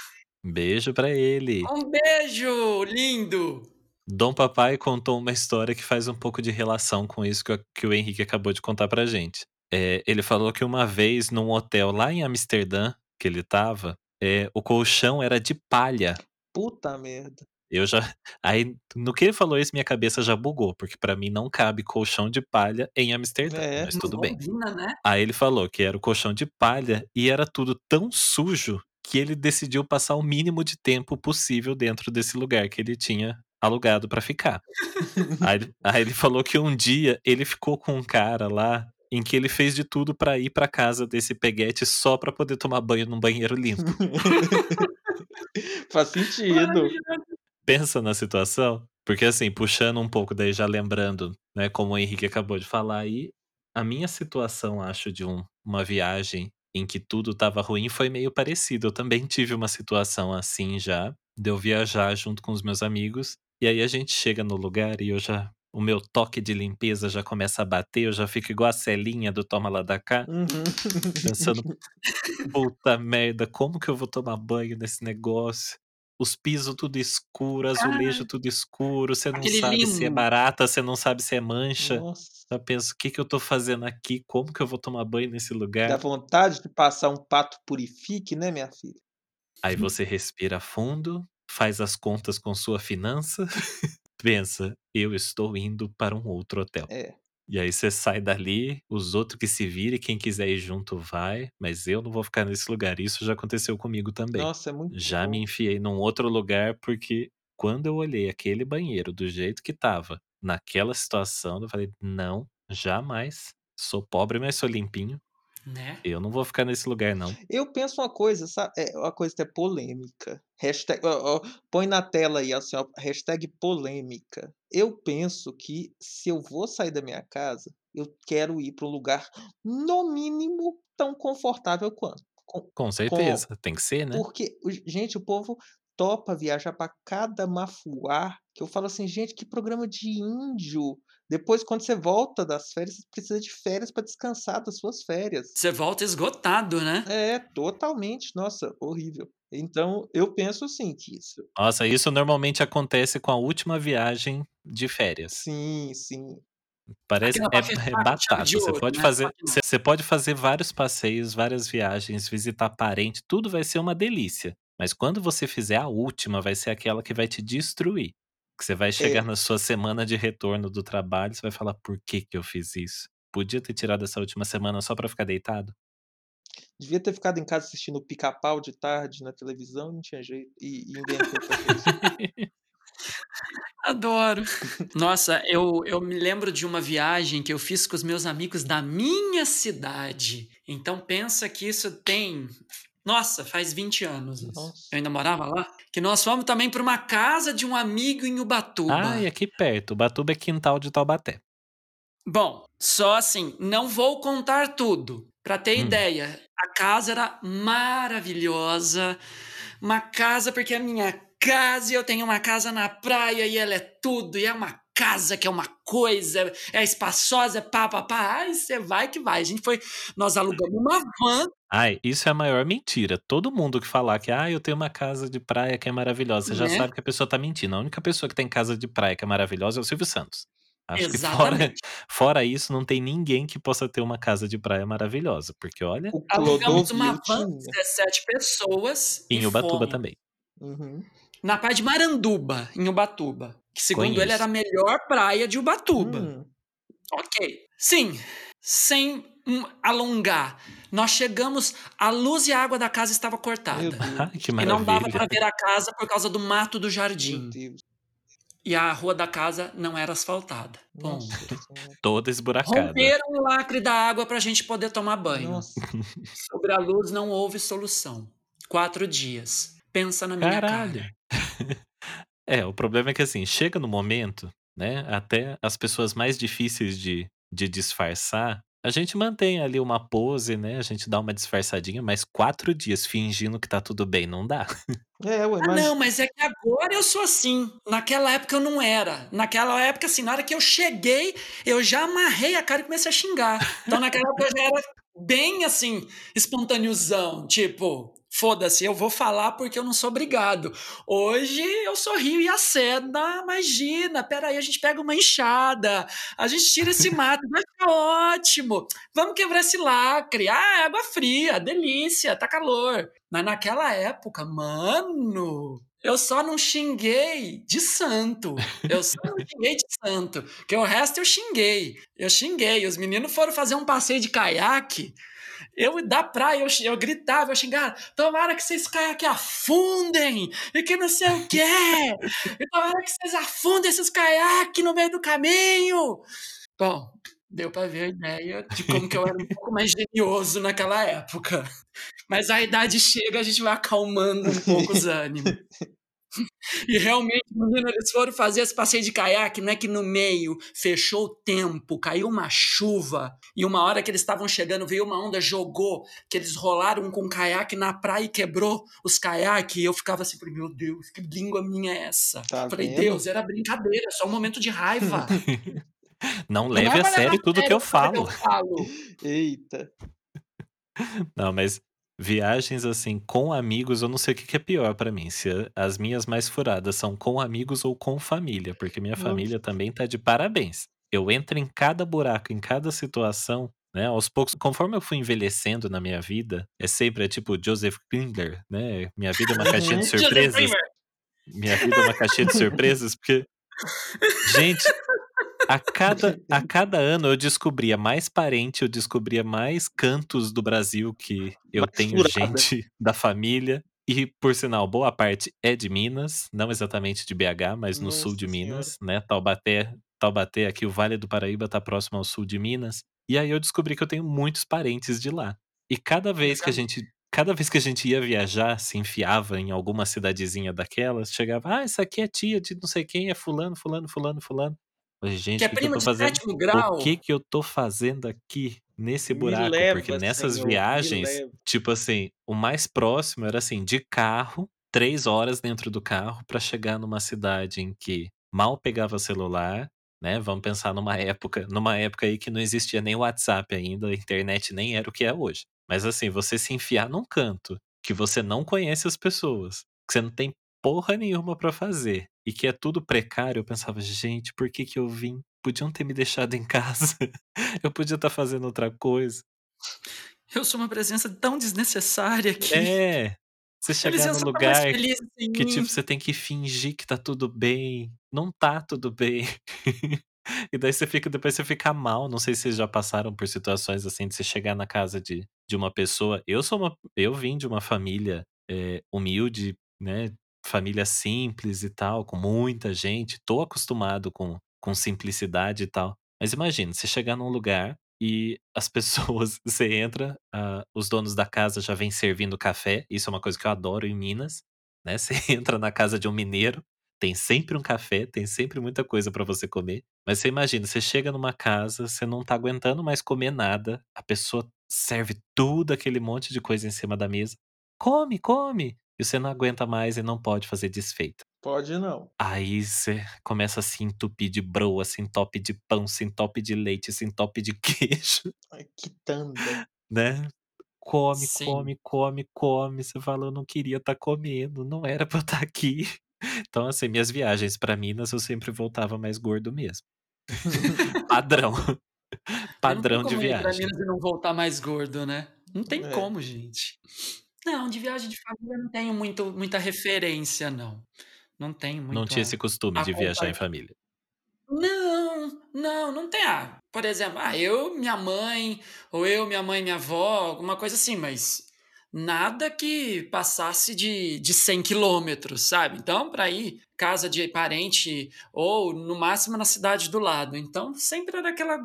Beijo para ele. Um beijo, lindo. Dom Papai contou uma história que faz um pouco de relação com isso que, que o Henrique acabou de contar pra gente. É, ele falou que uma vez num hotel lá em Amsterdã, que ele tava, é, o colchão era de palha. Puta merda. Eu já. Aí, no que ele falou isso, minha cabeça já bugou, porque para mim não cabe colchão de palha em Amsterdã. É, mas tudo bem. Combina, né? Aí ele falou que era o colchão de palha e era tudo tão sujo que ele decidiu passar o mínimo de tempo possível dentro desse lugar que ele tinha alugado para ficar. aí, aí ele falou que um dia ele ficou com um cara lá em que ele fez de tudo para ir para casa desse peguete só para poder tomar banho num banheiro limpo. Faz sentido pensa na situação, porque assim, puxando um pouco daí, já lembrando, né, como o Henrique acabou de falar aí, a minha situação, acho, de um, uma viagem em que tudo estava ruim foi meio parecido. Eu também tive uma situação assim já, de eu viajar junto com os meus amigos, e aí a gente chega no lugar e eu já o meu toque de limpeza já começa a bater, eu já fico igual a Celinha do Toma Lá da Cá, uhum. pensando, puta merda, como que eu vou tomar banho nesse negócio? Os pisos tudo escuro, azulejo ah, tudo escuro, você não sabe se é barata, você não sabe se é mancha. Nossa. Eu penso, o que, que eu tô fazendo aqui? Como que eu vou tomar banho nesse lugar? Dá vontade de passar um pato purifique, né, minha filha? Aí você respira fundo, faz as contas com sua finança, pensa, eu estou indo para um outro hotel. É. E aí você sai dali, os outros que se virem, quem quiser ir junto vai, mas eu não vou ficar nesse lugar. Isso já aconteceu comigo também. Nossa, é muito Já bom. me enfiei num outro lugar porque quando eu olhei aquele banheiro do jeito que tava, naquela situação, eu falei: "Não, jamais. Sou pobre, mas sou limpinho. Né? Eu não vou ficar nesse lugar, não. Eu penso uma coisa, sabe? É uma coisa até polêmica. Hashtag, ó, ó, põe na tela aí, assim, ó, hashtag polêmica. Eu penso que se eu vou sair da minha casa, eu quero ir para um lugar, no mínimo, tão confortável quanto. Com, com certeza, com, tem que ser, né? Porque, gente, o povo topa viajar para cada mafuá, que eu falo assim, gente, que programa de índio. Depois, quando você volta das férias, você precisa de férias para descansar das suas férias. Você volta esgotado, né? É, totalmente. Nossa, horrível. Então, eu penso assim que isso. Nossa, isso normalmente acontece com a última viagem de férias. Sim, sim. Parece é, é batata. Você pode né? fazer, você pode fazer vários passeios, várias viagens, visitar parente, tudo vai ser uma delícia. Mas quando você fizer a última, vai ser aquela que vai te destruir. Você vai chegar é. na sua semana de retorno do trabalho, você vai falar: por que, que eu fiz isso? Podia ter tirado essa última semana só para ficar deitado? Devia ter ficado em casa assistindo o pica-pau de tarde na televisão, não tinha jeito. E, e inventou Adoro. Nossa, eu, eu me lembro de uma viagem que eu fiz com os meus amigos da minha cidade. Então pensa que isso tem nossa, faz 20 anos isso. Nossa. Eu ainda morava lá. Que nós fomos também para uma casa de um amigo em Ubatuba. Ah, e aqui perto. Ubatuba é quintal de Taubaté. Bom, só assim, não vou contar tudo. Para ter hum. ideia, a casa era maravilhosa. Uma casa, porque é a minha casa e eu tenho uma casa na praia e ela é tudo, e é uma casa que é uma coisa, é espaçosa, é pá, pá, pá. Ai, você vai que vai. A gente foi, nós alugamos uma van. Ai, isso é a maior mentira. Todo mundo que falar que, ah, eu tenho uma casa de praia que é maravilhosa, você né? já sabe que a pessoa tá mentindo. A única pessoa que tem casa de praia que é maravilhosa é o Silvio Santos. Acho Exatamente. que fora, fora isso, não tem ninguém que possa ter uma casa de praia maravilhosa. Porque olha. Alugamos uma van de 17 pessoas. Em Ubatuba também. Uhum. Na praia de Maranduba, em Ubatuba. Que segundo Conheço. ele era a melhor praia de Ubatuba. Hum. Ok. Sim, sem alongar. Nós chegamos, a luz e a água da casa estava cortada. que maravilha. E não dava para ver a casa por causa do mato do jardim. E a rua da casa não era asfaltada. Bom, Toda esburacada. Romperam o lacre da água para a gente poder tomar banho. Nossa. Sobre a luz não houve solução. Quatro dias. Pensa na minha Caralho. cara. É, o problema é que assim, chega no momento, né? Até as pessoas mais difíceis de, de disfarçar, a gente mantém ali uma pose, né? A gente dá uma disfarçadinha, mas quatro dias fingindo que tá tudo bem, não dá. É, ué, ah, mas... Ah, não, mas é que agora eu sou assim. Naquela época eu não era. Naquela época, assim, na hora que eu cheguei, eu já amarrei a cara e comecei a xingar. Então naquela época eu já era bem assim, espontâneozão, tipo, foda-se, eu vou falar porque eu não sou obrigado. Hoje eu sorrio e acena, imagina, peraí, a gente pega uma enxada, a gente tira esse mato, vai ficar ótimo, vamos quebrar esse lacre, ah, é água fria, delícia, tá calor. Mas naquela época, mano, eu só não xinguei de santo. Eu só não xinguei de santo. Porque o resto eu xinguei. Eu xinguei. Os meninos foram fazer um passeio de caiaque. Eu da praia, eu, eu gritava, eu xingava, tomara que vocês caiaques afundem, e que não sei o quê, e tomara que vocês afundem esses caiaques no meio do caminho. Bom, deu para ver a ideia de como que eu era um pouco mais genioso naquela época. Mas a idade chega, a gente vai acalmando um pouco os ânimos. E realmente, menino, eles foram fazer esse passeio de caiaque, não é que no meio fechou o tempo, caiu uma chuva, e uma hora que eles estavam chegando, veio uma onda, jogou, que eles rolaram com o caiaque na praia e quebrou os caiaques, e eu ficava assim, meu Deus, que língua minha é essa? Tá falei, vendo? Deus, era brincadeira, só um momento de raiva. Não leve não a sério tudo que eu. Que eu falo. Eita. Não, mas Viagens, assim, com amigos, eu não sei o que que é pior pra mim, se as minhas mais furadas são com amigos ou com família, porque minha Nossa. família também tá de parabéns. Eu entro em cada buraco, em cada situação, né, aos poucos, conforme eu fui envelhecendo na minha vida, é sempre, é tipo Joseph Klinger, né, minha vida é uma caixinha de surpresas. Minha vida é uma caixinha de surpresas, porque gente, a cada, a cada ano eu descobria mais parente, eu descobria mais cantos do Brasil que eu Mais tenho furada. gente da família. E, por sinal, boa parte é de Minas, não exatamente de BH, mas no sul de Senhora. Minas, né? Taubaté, Taubaté, aqui o Vale do Paraíba tá próximo ao sul de Minas. E aí eu descobri que eu tenho muitos parentes de lá. E cada vez que a gente, cada vez que a gente ia viajar, se enfiava em alguma cidadezinha daquelas, chegava, ah, essa aqui é tia de não sei quem, é fulano, fulano, fulano, fulano. Gente, Que é o que, de fazendo? sétimo grau. O que que eu tô fazendo aqui nesse buraco? leva, Porque nessas Senhor, viagens, tipo assim, o mais próximo era assim, de carro, três horas dentro do carro pra chegar numa cidade em que mal pegava celular, né? Vamos pensar numa época, numa época aí que não existia nem WhatsApp ainda, a internet nem era o que é hoje. Mas assim, você se enfiar num canto que você não conhece as pessoas, que você não tem porra nenhuma pra fazer e que é tudo precário, eu pensava, gente, por que que eu vim? Podiam ter me deixado em casa. eu podia estar fazendo outra coisa. Eu sou uma presença tão desnecessária que É. Você chegar num lugar que tipo você tem que fingir que tá tudo bem, não tá tudo bem. e daí você fica depois você fica mal, não sei se vocês já passaram por situações assim de você chegar na casa de, de uma pessoa. Eu sou uma eu vim de uma família é, humilde, né, família simples e tal, com muita gente, tô acostumado com com simplicidade e tal. Mas imagina, você chegar num lugar e as pessoas, você entra, ah, os donos da casa já vêm servindo café, isso é uma coisa que eu adoro em Minas, né? Você entra na casa de um mineiro, tem sempre um café, tem sempre muita coisa pra você comer. Mas você imagina, você chega numa casa, você não tá aguentando mais comer nada, a pessoa serve tudo aquele monte de coisa em cima da mesa. Come, come! E você não aguenta mais e não pode fazer desfeita. Pode não. Aí você começa a se entupir de broa, se entope de pão, se entope de leite, se entope de queijo, Ai, que tanda. né? Come, Sim. come, come, come. Você fala, eu não queria estar comendo, não era pra eu estar aqui. Então, assim, minhas viagens pra Minas eu sempre voltava mais gordo mesmo. Padrão. Padrão não de tem como ir pra viagem. Minas e não voltar mais gordo, né? Não tem É. como, gente. Não, de viagem de família não tenho muito, muita referência, não. Não tenho muito. Não tinha esse costume de viajar em família. Não, não, não tem. Ah, por exemplo, ah, eu, minha mãe, ou eu, minha mãe, minha avó, alguma coisa assim, mas nada que passasse de, de 100 quilômetros, sabe? Então, para ir casa de parente ou no máximo na cidade do lado. Então, sempre era aquela.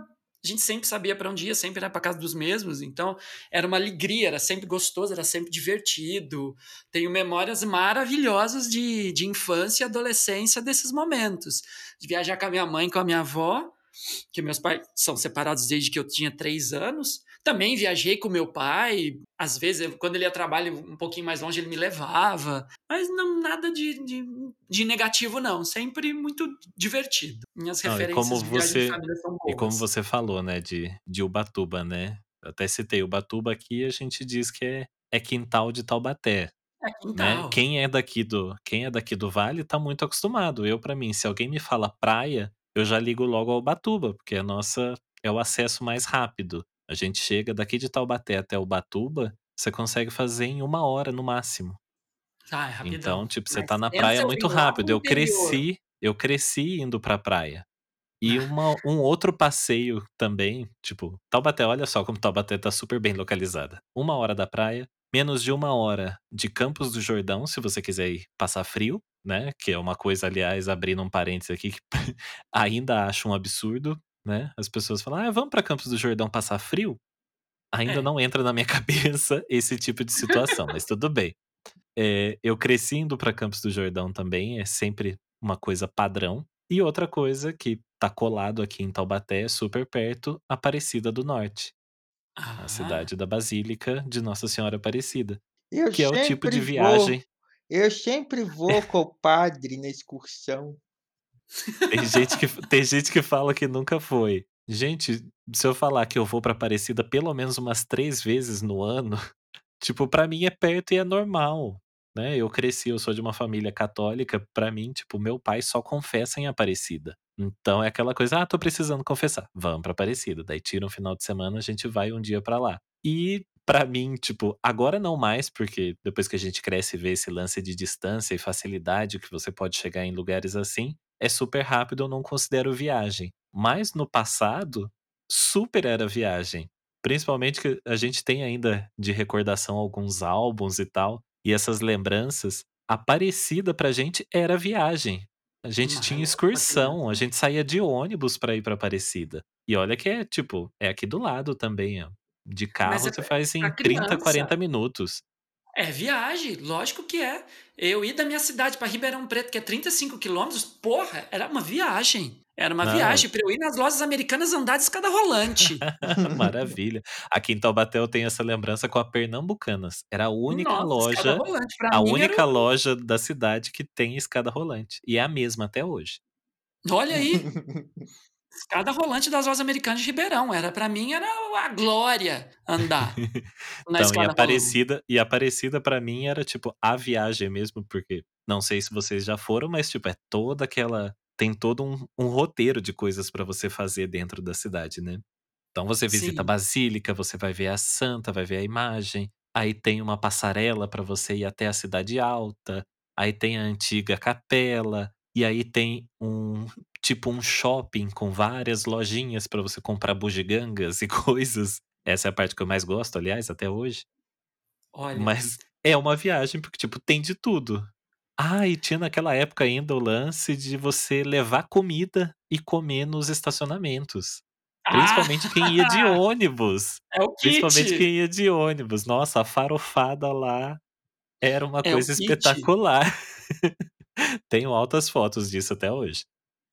A gente sempre sabia para onde ia, sempre era para casa dos mesmos. Então, era uma alegria, era sempre gostoso, era sempre divertido. Tenho memórias maravilhosas de, de infância e adolescência desses momentos de viajar com a minha mãe, com a minha avó, que meus pais são separados desde que eu tinha três anos. Também viajei com meu pai, às vezes, eu- quando ele ia trabalho um pouquinho mais longe, ele me levava. Mas não nada de, de, de negativo, não. Sempre muito divertido. Minhas Não, referências como você- de família são boas. E como você falou, né, de, de Ubatuba, né? Eu até citei Ubatuba aqui, a gente diz que é, é quintal de Taubaté. É né? quintal. Quem é daqui do quem é daqui do Vale tá muito acostumado. Eu para mim, se alguém me fala praia, eu já ligo logo ao Ubatuba, porque a nossa é o acesso mais rápido. A gente chega daqui de Taubaté até Ubatuba, você consegue fazer em uma hora no máximo. Ah, é rapidão. Então, tipo, você Mas tá na praia muito rápido. Eu cresci, eu cresci indo pra praia. E Ah. uma, um outro passeio também, tipo, Taubaté, olha só como Taubaté tá super bem localizada. Uma hora da praia, menos de uma hora de Campos do Jordão, se você quiser ir passar frio, né? Que é uma coisa, aliás, abrindo um parênteses aqui, que ainda acho um absurdo, né? As pessoas falam, ah, vamos pra Campos do Jordão passar frio? Ainda É. não entra na minha cabeça esse tipo de situação, mas tudo bem. É, eu cresci indo para Campos do Jordão também, é sempre uma coisa padrão. E outra coisa que tá colado aqui em Taubaté, super perto, Aparecida do Norte. Ah. A cidade da Basílica de Nossa Senhora Aparecida. Eu que é o tipo de vou, viagem. Eu sempre vou com o padre na excursão. Tem gente que, tem gente que fala que nunca foi. Gente, se eu falar que eu vou pra Aparecida pelo menos umas três vezes no ano, tipo, pra mim é perto e é normal. Né? Eu cresci, eu sou de uma família católica, pra mim, tipo, meu pai só confessa em Aparecida. Então é aquela coisa, ah, tô precisando confessar, vamos pra Aparecida. Daí tira um final de semana, a gente vai um dia pra lá. E para mim, tipo, agora não mais, porque depois que a gente cresce e vê esse lance de distância e facilidade que você pode chegar em lugares assim, é super rápido, eu não considero viagem. Mas no passado, super era viagem. Principalmente que a gente tem ainda de recordação alguns álbuns e tal, e essas lembranças, Aparecida pra gente era viagem. A gente tinha excursão, a gente saía de ônibus para ir para Aparecida. E olha que é, tipo, é aqui do lado também, ó. De carro é você faz em 30, 40 minutos. É viagem, lógico que é. Eu ir da minha cidade para Ribeirão Preto, que é 35 quilômetros, porra, era uma viagem. Era uma Não. viagem para eu ir nas lojas americanas andar de escada rolante. Maravilha. Aqui em Taubaté eu tenho essa lembrança com a Pernambucanas. Era a única Nossa, loja, a única era... loja da cidade que tem escada rolante. E é a mesma até hoje. Olha aí. Escada rolante das lojas americanas de Ribeirão. Era para mim era a glória andar na então, e Aparecida, e Aparecida para mim era tipo a viagem mesmo, porque não sei se vocês já foram, mas tipo é toda aquela tem todo um, um roteiro de coisas para você fazer dentro da cidade, né? Então você visita Sim. a Basílica, você vai ver a Santa, vai ver a imagem, aí tem uma passarela para você ir até a Cidade Alta, aí tem a antiga capela, e aí tem um tipo um shopping com várias lojinhas para você comprar bugigangas e coisas. Essa é a parte que eu mais gosto, aliás, até hoje. Olha. Mas é uma viagem, porque, tipo, tem de tudo. Ah, e tinha naquela época ainda o lance de você levar comida e comer nos estacionamentos. Principalmente ah! quem ia de ônibus. É o kit. Principalmente quem ia de ônibus. Nossa, a farofada lá era uma é coisa espetacular. Tenho altas fotos disso até hoje.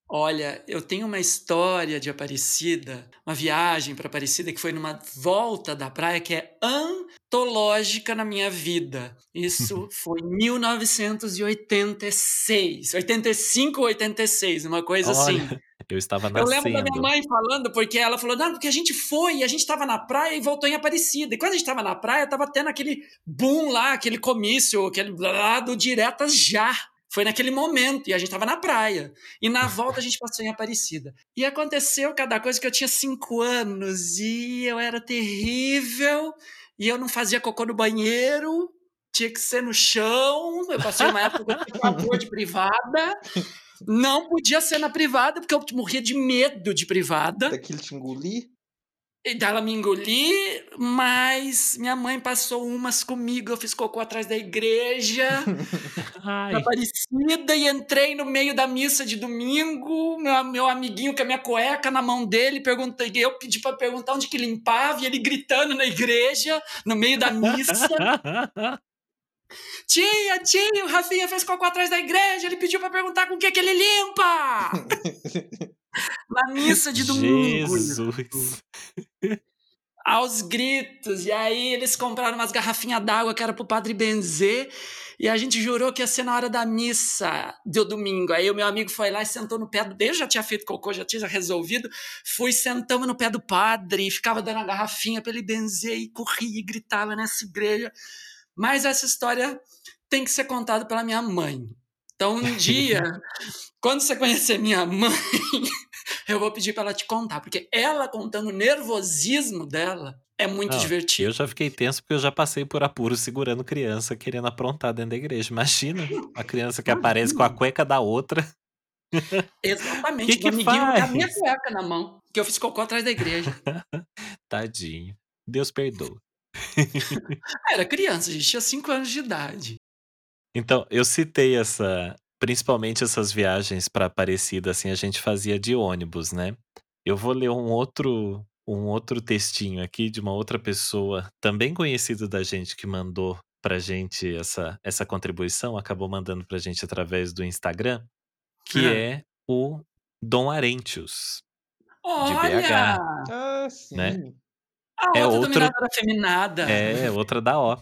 Olha, eu tenho uma história de Aparecida, uma viagem para Aparecida que foi numa volta da praia que é antológica na minha vida. Isso foi em 1986, 85 ou 86, uma coisa assim. Olha, assim. Eu estava nascendo. Eu lembro da minha mãe falando, porque ela falou, não, porque a gente foi, a gente estava na praia e voltou em Aparecida. E quando a gente estava na praia, estava tendo aquele boom lá, aquele comício, aquele lá do Diretas Já. Foi naquele momento, e a gente estava na praia. E na volta a gente passou em Aparecida. E aconteceu cada coisa que eu tinha cinco anos e eu era terrível, e eu não fazia cocô no banheiro, tinha que ser no chão. Eu passei uma época com pavor de privada. Não podia ser na privada, porque eu morria de medo de privada. Daquilo te engolir? Dela me engolir, mas minha mãe passou umas comigo, eu fiz cocô atrás da igreja, Aparecida, e entrei no meio da missa de domingo, meu, meu amiguinho com a minha cueca na mão dele, perguntei, eu pedi para perguntar onde que limpava, e ele gritando na igreja, no meio da missa. Tia, tia, o Rafinha fez cocô atrás da igreja, ele pediu para perguntar com o que que ele limpa. Na missa de domingo. Jesus. Aos gritos. E aí eles compraram umas garrafinhas d'água que era pro padre benzer. E a gente jurou que ia ser na hora da missa do domingo. Aí o meu amigo foi lá e sentou no pé do. Eu já tinha feito cocô, já tinha resolvido. Fui, sentamos no pé do padre, ficava dando a garrafinha para ele benzer e corria e gritava nessa igreja. Mas essa história tem que ser contada pela minha mãe. Então, um dia, quando você conhecer minha mãe, eu vou pedir para ela te contar, porque ela contando o nervosismo dela é muito Não, divertido. Eu já fiquei tenso porque eu já passei por apuros segurando criança querendo aprontar dentro da igreja. Imagina a criança que aparece com a cueca da outra. Exatamente, que que amiguinho faz? com a minha cueca na mão, que eu fiz cocô atrás da igreja. Tadinho. Deus perdoa. Era criança, a gente tinha 5 anos de idade. Então, eu citei essa, principalmente essas viagens para Aparecida, assim, a gente fazia de ônibus, né? Eu vou ler um outro um outro textinho aqui de uma outra pessoa, também conhecido da gente, que mandou pra gente essa, essa contribuição, acabou mandando pra gente através do Instagram, que é o Dom Arentius, de BH. Ah, sim. Né? A É outra outro- dominadora feminada. É, outra da O.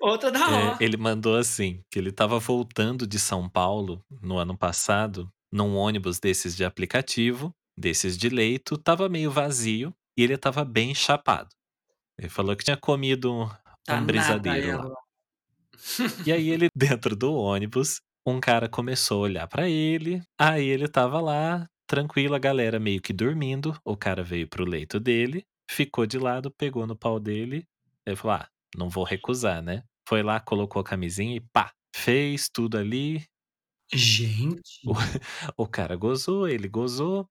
Outra da É, O. ele mandou assim, que ele tava voltando de São Paulo no ano passado, num ônibus desses de aplicativo, desses de leito, tava meio vazio e ele tava bem chapado. Ele falou que tinha comido um, Tá brisadeiro lá. E aí ele, dentro do ônibus, um cara começou a olhar pra ele, aí ele tava lá, tranquilo, a galera meio que dormindo, o cara veio pro leito dele, ficou de lado, pegou no pau dele, ele falou, ah, não vou recusar, né? Foi lá, colocou a camisinha e pá, fez tudo ali, Gente. o cara gozou, ele gozou,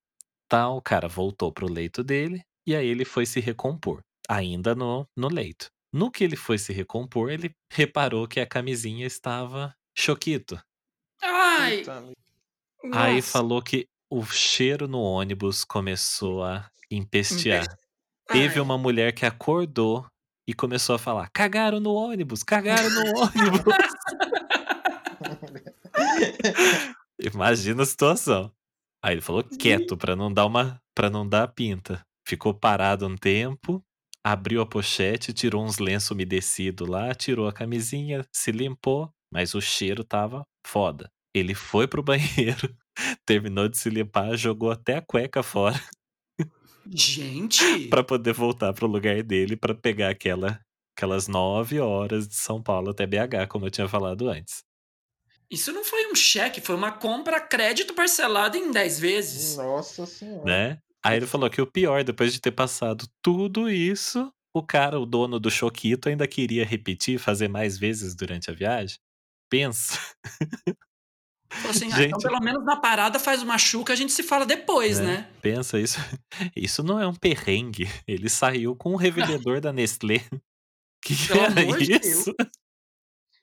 tal, o cara voltou pro leito dele, e aí ele foi se recompor, ainda no, no leito. No que ele foi se recompor, ele reparou que a camisinha estava choquito. Ai. Aí nossa. falou que o cheiro no ônibus começou a empestear. Teve uma mulher que acordou e começou a falar: cagaram no ônibus, cagaram no ônibus. Imagina a situação. Aí ele falou quieto pra não dar uma, para não dar pinta. Ficou parado um tempo, abriu a pochete, tirou uns lenços umedecidos lá, tirou a camisinha, se limpou, mas o cheiro tava foda. Ele foi pro banheiro, terminou de se limpar, jogou até a cueca fora Gente. pra poder voltar pro lugar dele pra pegar aquela aquelas nove horas de São Paulo até BH, como eu tinha falado antes. Isso não foi um cheque, foi uma compra a crédito parcelada em 10 vezes. Nossa senhora. né? Aí ele falou que o pior, depois de ter passado tudo isso, o cara, o dono do Choquito, ainda queria repetir, fazer mais vezes durante a viagem. Pensa. Falou assim, ah, Gente. então pelo menos na parada faz uma chuca, a gente se fala depois, É. né? Pensa, isso, isso não é um perrengue. Ele saiu com um revendedor da Nestlé. Que Pelo era amor de isso?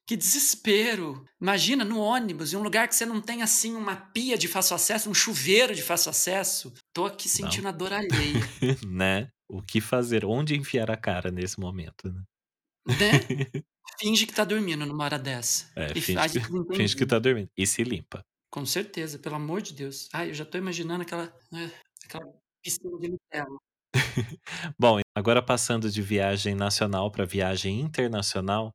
Que desespero. Imagina no ônibus, em um lugar que você não tem assim uma pia de fácil acesso, um chuveiro de fácil acesso. Tô aqui sentindo a dor alheia, né? O que fazer? Onde enfiar a cara nesse momento, né? né? Finge que tá dormindo numa hora dessa. É, E finge, que, tudo finge que tá dormindo. E se limpa. Com certeza, pelo amor de Deus. Ai, eu já tô imaginando aquela, né, aquela piscina de Nutella. Bom, agora passando de viagem nacional para viagem internacional,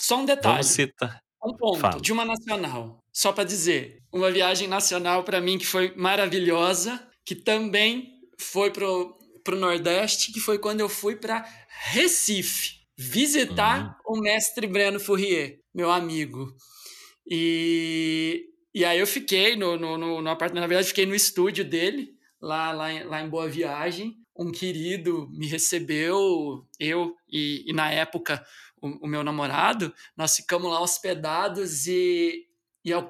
Só um detalhe. vamos citar. Um ponto Fala. de uma nacional. Só para dizer, uma viagem nacional para mim que foi maravilhosa, que também foi pro, pro Nordeste, que foi quando eu fui para Recife visitar o mestre Breno Fourier, meu amigo. E, e aí eu fiquei no, no, no, no apartamento, na verdade, fiquei no estúdio dele, lá, lá, em, lá em Boa Viagem. Um querido me recebeu, eu e, e na época o, o meu namorado, nós ficamos lá hospedados e, e é o-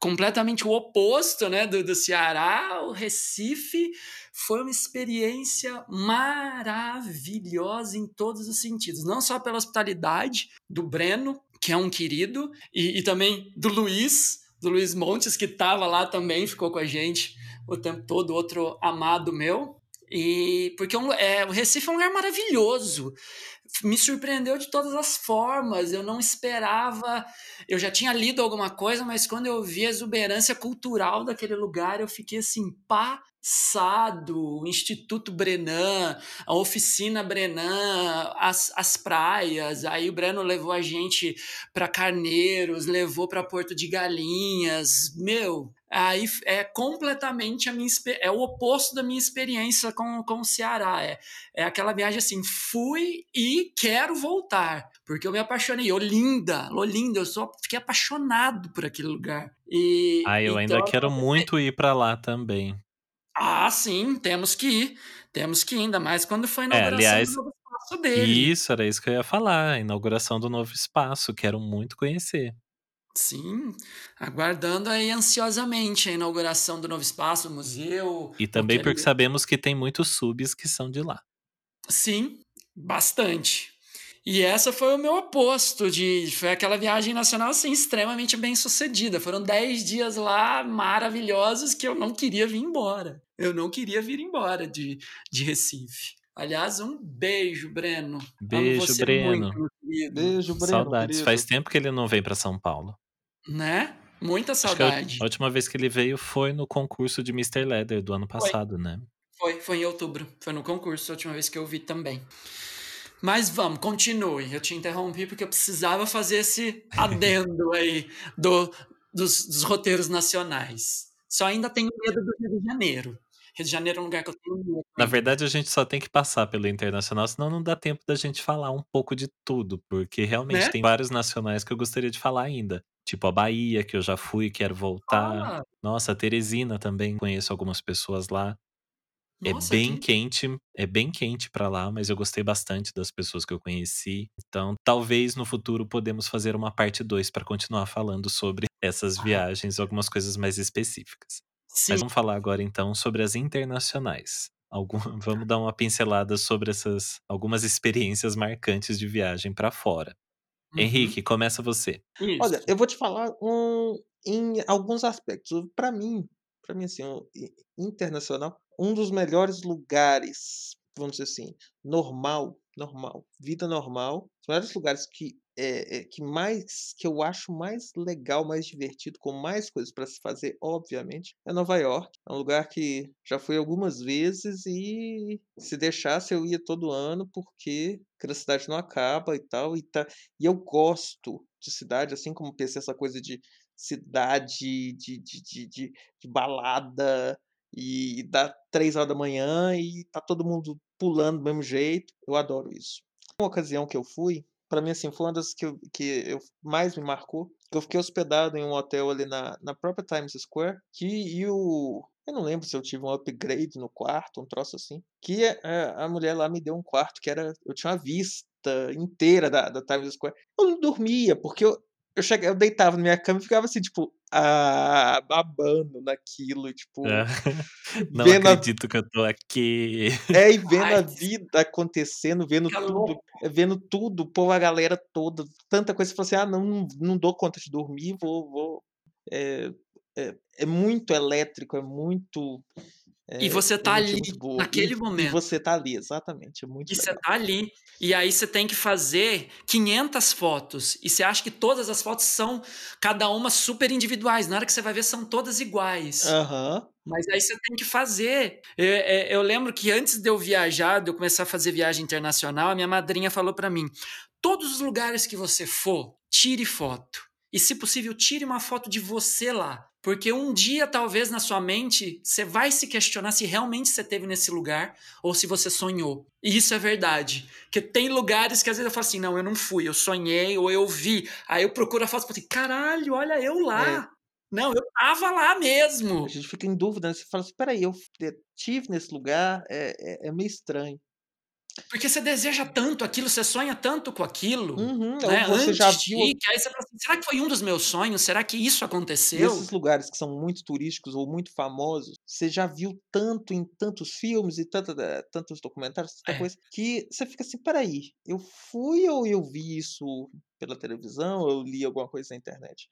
completamente o oposto né, do, do Ceará, o Recife foi uma experiência maravilhosa em todos os sentidos, não só pela hospitalidade do Breno, que é um querido, e, e também do Luiz, do Luiz Montes, que estava lá também, ficou com a gente o tempo todo, outro amado meu. E porque é um- é, o Recife é um lugar maravilhoso me surpreendeu de todas as formas. Eu não esperava. Eu já tinha lido alguma coisa, mas quando eu vi a exuberância cultural daquele lugar, eu fiquei assim, passado. O Instituto Brenan, a oficina Brenan, as, as praias. Aí o Breno levou a gente para Carneiros, levou para Porto de Galinhas. Meu. Aí é completamente a minha é o oposto da minha experiência com, com o Ceará. É, é aquela viagem assim, fui e quero voltar, porque eu me apaixonei. Olinda, Olinda, eu só fiquei apaixonado por aquele lugar. E Ah, eu ainda então, quero muito ir pra lá também. Ah, sim, temos que ir. Temos que ir, ainda mais quando foi a É, inauguração aliás, do novo espaço dele. Isso, era isso que eu ia falar. A inauguração do novo espaço. Quero muito conhecer. Sim, aguardando aí ansiosamente a inauguração do novo espaço, o museu. E também porque sabemos que tem muitos subs que são de lá. Sim, bastante. E essa foi o meu oposto de foi aquela viagem nacional assim extremamente bem sucedida. Foram 10 dias lá maravilhosos que eu não queria vir embora. Eu não queria vir embora de, de Recife. Aliás, um beijo, Breno. Beijo, Breno. Muito, beijo, Breno. Saudades. Querido. Faz tempo que ele não vem para São Paulo. Né? Muita saudade. A, a, última vez que ele veio foi no concurso de Mr. Leather do ano passado, foi. né? Foi, foi em outubro. Foi no concurso, a última vez que eu vi também. Mas vamos, continue. Eu te interrompi porque eu precisava fazer esse adendo aí do, dos, dos roteiros nacionais. Só ainda tenho medo do Rio de Janeiro. Rio de Janeiro é um lugar que eu tenho medo. Na verdade, a gente só tem que passar pelo internacional, senão não dá tempo da gente falar um pouco de tudo, porque realmente né? tem vários nacionais que eu gostaria de falar ainda. Tipo a Bahia, que eu já fui, quero voltar. Ah. Nossa, a Teresina também, conheço algumas pessoas lá. É Nossa, é bem que... quente, é bem quente para lá, mas eu gostei bastante das pessoas que eu conheci. Então, talvez no futuro podemos fazer uma parte 2 para continuar falando sobre essas ah. viagens, algumas coisas mais específicas. Sim. Mas vamos falar agora então sobre as internacionais. Algum, vamos dar uma pincelada sobre essas algumas experiências marcantes de viagem para fora. Uhum. Henrique, começa você. Isso. Olha, eu vou te falar um, em alguns aspectos. Para mim, para mim assim, um, internacional, um dos melhores lugares, vamos dizer assim, normal, normal, vida normal, os melhores lugares que é, é, que mais que eu acho mais legal, mais divertido, com mais coisas para se fazer, obviamente, é Nova York. É um lugar que já fui algumas vezes e se deixasse eu ia todo ano porque a cidade não acaba e tal e tá e eu gosto de cidade, assim como pensei essa coisa de cidade, de, de, de, de, de balada, e dá três horas da manhã e tá todo mundo pulando do mesmo jeito. Eu adoro isso. Uma ocasião que eu fui, para mim assim, foi uma das que, eu, que eu mais me marcou, eu fiquei hospedado em um hotel ali na, na própria Times Square, que e o eu não lembro se eu tive um upgrade no quarto, um troço assim, que a, a mulher lá me deu um quarto que era eu tinha uma vista inteira da, da Times Square. Eu não dormia, porque eu, eu, chegava, eu deitava na minha cama e ficava assim, tipo, ah, babando naquilo, tipo. É. Não acredito a... que eu tô aqui. É, e vendo Ai, a vida acontecendo, vendo tudo, vendo tudo, pô, a galera toda, tanta coisa, você fala assim, ah, não, não dou conta de dormir, vou. vou é, é, é muito elétrico, é muito. É, e você tá ali naquele e, momento. E você tá ali, exatamente. É muito e legal. você tá ali. E aí você tem que fazer 500 fotos. E você acha que todas as fotos são, cada uma, super individuais. Na hora que você vai ver, são todas iguais. Uhum. Mas aí você tem que fazer. Eu, eu, eu, lembro que antes de eu viajar, de eu começar a fazer viagem internacional, a minha madrinha falou para mim: todos os lugares que você for, tire foto. E, se possível, tire uma foto de você lá. Porque um dia, talvez, na sua mente, você vai se questionar se realmente você esteve nesse lugar ou se você sonhou. E isso é verdade. Porque tem lugares que às vezes eu falo assim: não, eu não fui, eu sonhei ou eu vi. Aí eu procuro a foto e falo assim: caralho, olha eu lá. É. Não, eu tava lá mesmo. A gente fica em dúvida, né? Você fala assim: peraí, eu estive nesse lugar, é, é, é meio estranho. Porque você deseja tanto aquilo, você sonha tanto com aquilo, uhum, né? Você Antes já viu... de ir, que aí você fala assim, será que foi um dos meus sonhos? Será que isso aconteceu? Esses lugares que são muito turísticos ou muito famosos, você já viu tanto em tantos filmes e tanta, eh, tantos documentários, tanta é. coisa, que você fica assim, peraí, eu fui ou eu vi isso pela televisão, ou eu li alguma coisa na internet?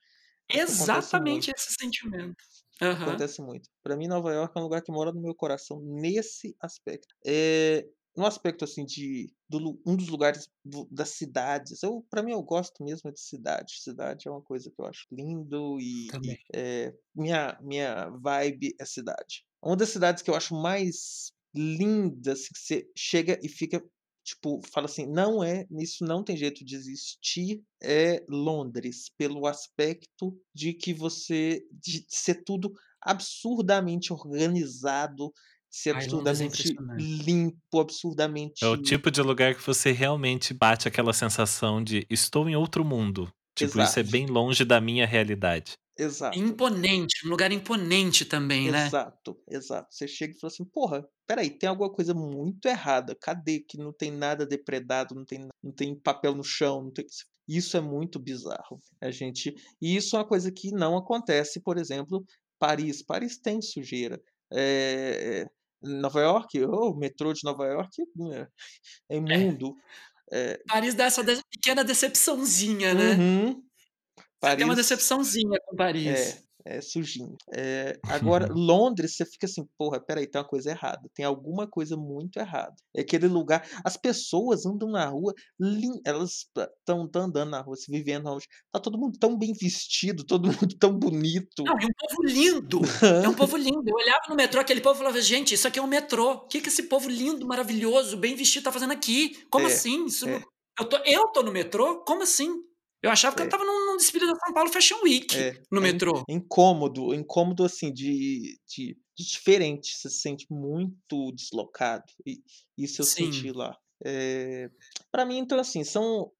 Exatamente esse sentimento. Uhum. Acontece muito. Para mim, Nova York é um lugar que mora no meu coração nesse aspecto. É, no aspecto assim de do, um dos lugares do, das cidades eu para mim eu gosto mesmo de cidade cidade é uma coisa que eu acho lindo e, e é, minha minha vibe é cidade. Uma das cidades que eu acho mais lindas que você chega e fica tipo fala assim não é isso não tem jeito de existir é Londres pelo aspecto de que você de ser tudo absurdamente organizado ser absurdamente limpo, absurdamente. É o tipo de lugar que você realmente bate aquela sensação de estou em outro mundo. Tipo, Exato. isso é bem longe da minha realidade. Exato. Imponente, um lugar imponente também, exato, né? Exato, exato. Você chega e fala assim, porra, peraí, tem alguma coisa muito errada. Cadê que não tem nada depredado, não tem, não tem papel no chão, não tem... Isso é muito bizarro. A gente, e isso é uma coisa que não acontece, por exemplo, Paris. Paris tem sujeira. É, Nova York, o metrô de Nova York é, é imundo. É. É. Paris dá essa pequena decepçãozinha, né? Uhum. Paris, tem uma decepçãozinha com Paris. É, é sujinho. É, agora, Londres, você fica assim, porra, peraí, tem uma coisa errada. Tem alguma coisa muito errada. É aquele lugar. As pessoas andam na rua, elas estão andando na rua, se vivendo na rua. Tá todo mundo tão bem vestido, todo mundo tão bonito. Não, e um povo lindo. é um povo lindo. Eu olhava no metrô, aquele povo falava, gente, isso aqui é um metrô. O que, que esse povo lindo, maravilhoso, bem vestido tá fazendo aqui? Como é, assim? Isso é. eu, tô, eu tô no metrô? Como assim? Eu achava que é. eu tava num, num, desfile da São Paulo Fashion Week é. no é metrô. Incômodo, incômodo assim, de, de, de, diferente. Você se sente muito deslocado. E isso eu Sim. senti lá. É, para mim, então, assim, são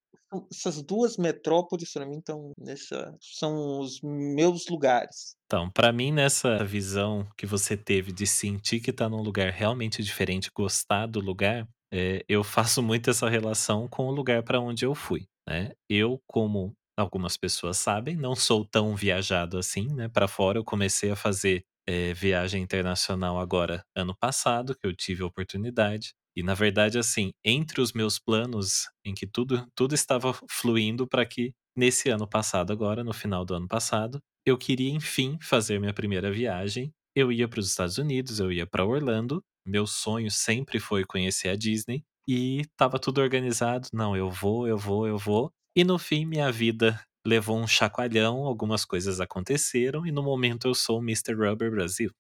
essas duas metrópoles para mim estão nessa são os meus lugares. Então, para mim nessa visão que você teve de sentir que tá num lugar realmente diferente, gostar do lugar, é, eu faço muito essa relação com o lugar para onde eu fui. Né? Eu, como algumas pessoas sabem, não sou tão viajado assim, né? Para fora, eu comecei a fazer é, viagem internacional agora ano passado, que eu tive a oportunidade. E na verdade, assim, entre os meus planos, em que tudo, tudo estava fluindo para que nesse ano passado, agora, no final do ano passado, eu queria enfim fazer minha primeira viagem. Eu ia para os Estados Unidos, eu ia para Orlando. Meu sonho sempre foi conhecer a Disney e tava tudo organizado. Não, eu vou, eu vou, eu vou. E no fim, minha vida levou um chacoalhão, algumas coisas aconteceram e no momento eu sou o Mr. Rubber Brasil.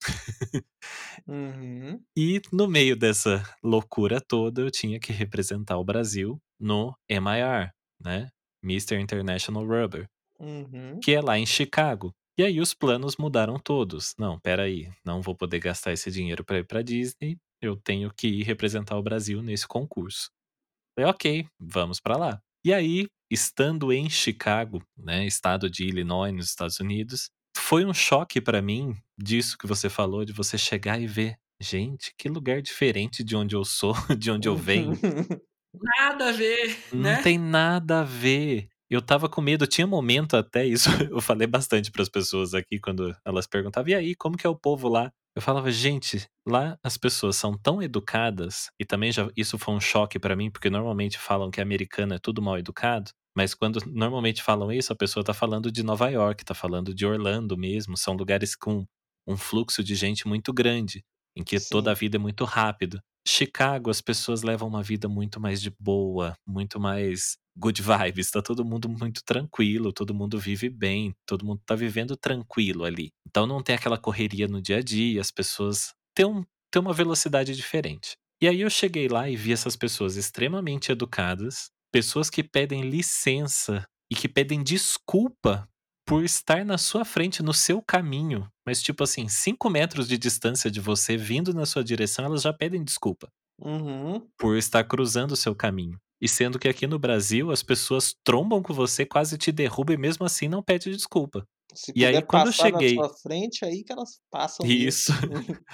uhum. E no meio dessa loucura toda, eu tinha que representar o Brasil no MIR, né? Mr. International Rubber, uhum. que é lá em Chicago. E aí os planos mudaram todos. Não, peraí, não vou poder gastar esse dinheiro para ir para Disney, eu tenho que ir representar o Brasil nesse concurso. Falei, ok, vamos para lá. E aí, estando em Chicago, né, estado de Illinois, nos Estados Unidos, foi um choque para mim disso que você falou, de você chegar e ver, gente, que lugar diferente de onde eu sou, de onde eu venho. Nada a ver, Não né? tem nada a ver. Eu tava com medo, tinha momento até isso, eu falei bastante para as pessoas aqui quando elas perguntavam: "E aí, como que é o povo lá?" Eu falava, gente, lá as pessoas são tão educadas, e também já isso foi um choque para mim, porque normalmente falam que americano é tudo mal educado, mas quando normalmente falam isso, a pessoa tá falando de Nova York, tá falando de Orlando mesmo, são lugares com um fluxo de gente muito grande, em que Sim. toda a vida é muito rápido. Chicago, as pessoas levam uma vida muito mais de boa, muito mais good vibes, tá todo mundo muito tranquilo, todo mundo vive bem, todo mundo tá vivendo tranquilo ali. Então não tem aquela correria no dia a dia, as pessoas têm, um, têm uma velocidade diferente. E aí eu cheguei lá e vi essas pessoas extremamente educadas, pessoas que pedem licença e que pedem desculpa por estar na sua frente, no seu caminho, mas tipo assim, 5 metros de distância de você, vindo na sua direção, elas já pedem desculpa. Uhum. Por estar cruzando o seu caminho. E sendo que aqui no Brasil as pessoas trombam com você, quase te derrubam e mesmo assim não pede desculpa. Se e aí quando eu cheguei na sua frente, aí que elas passam. Isso.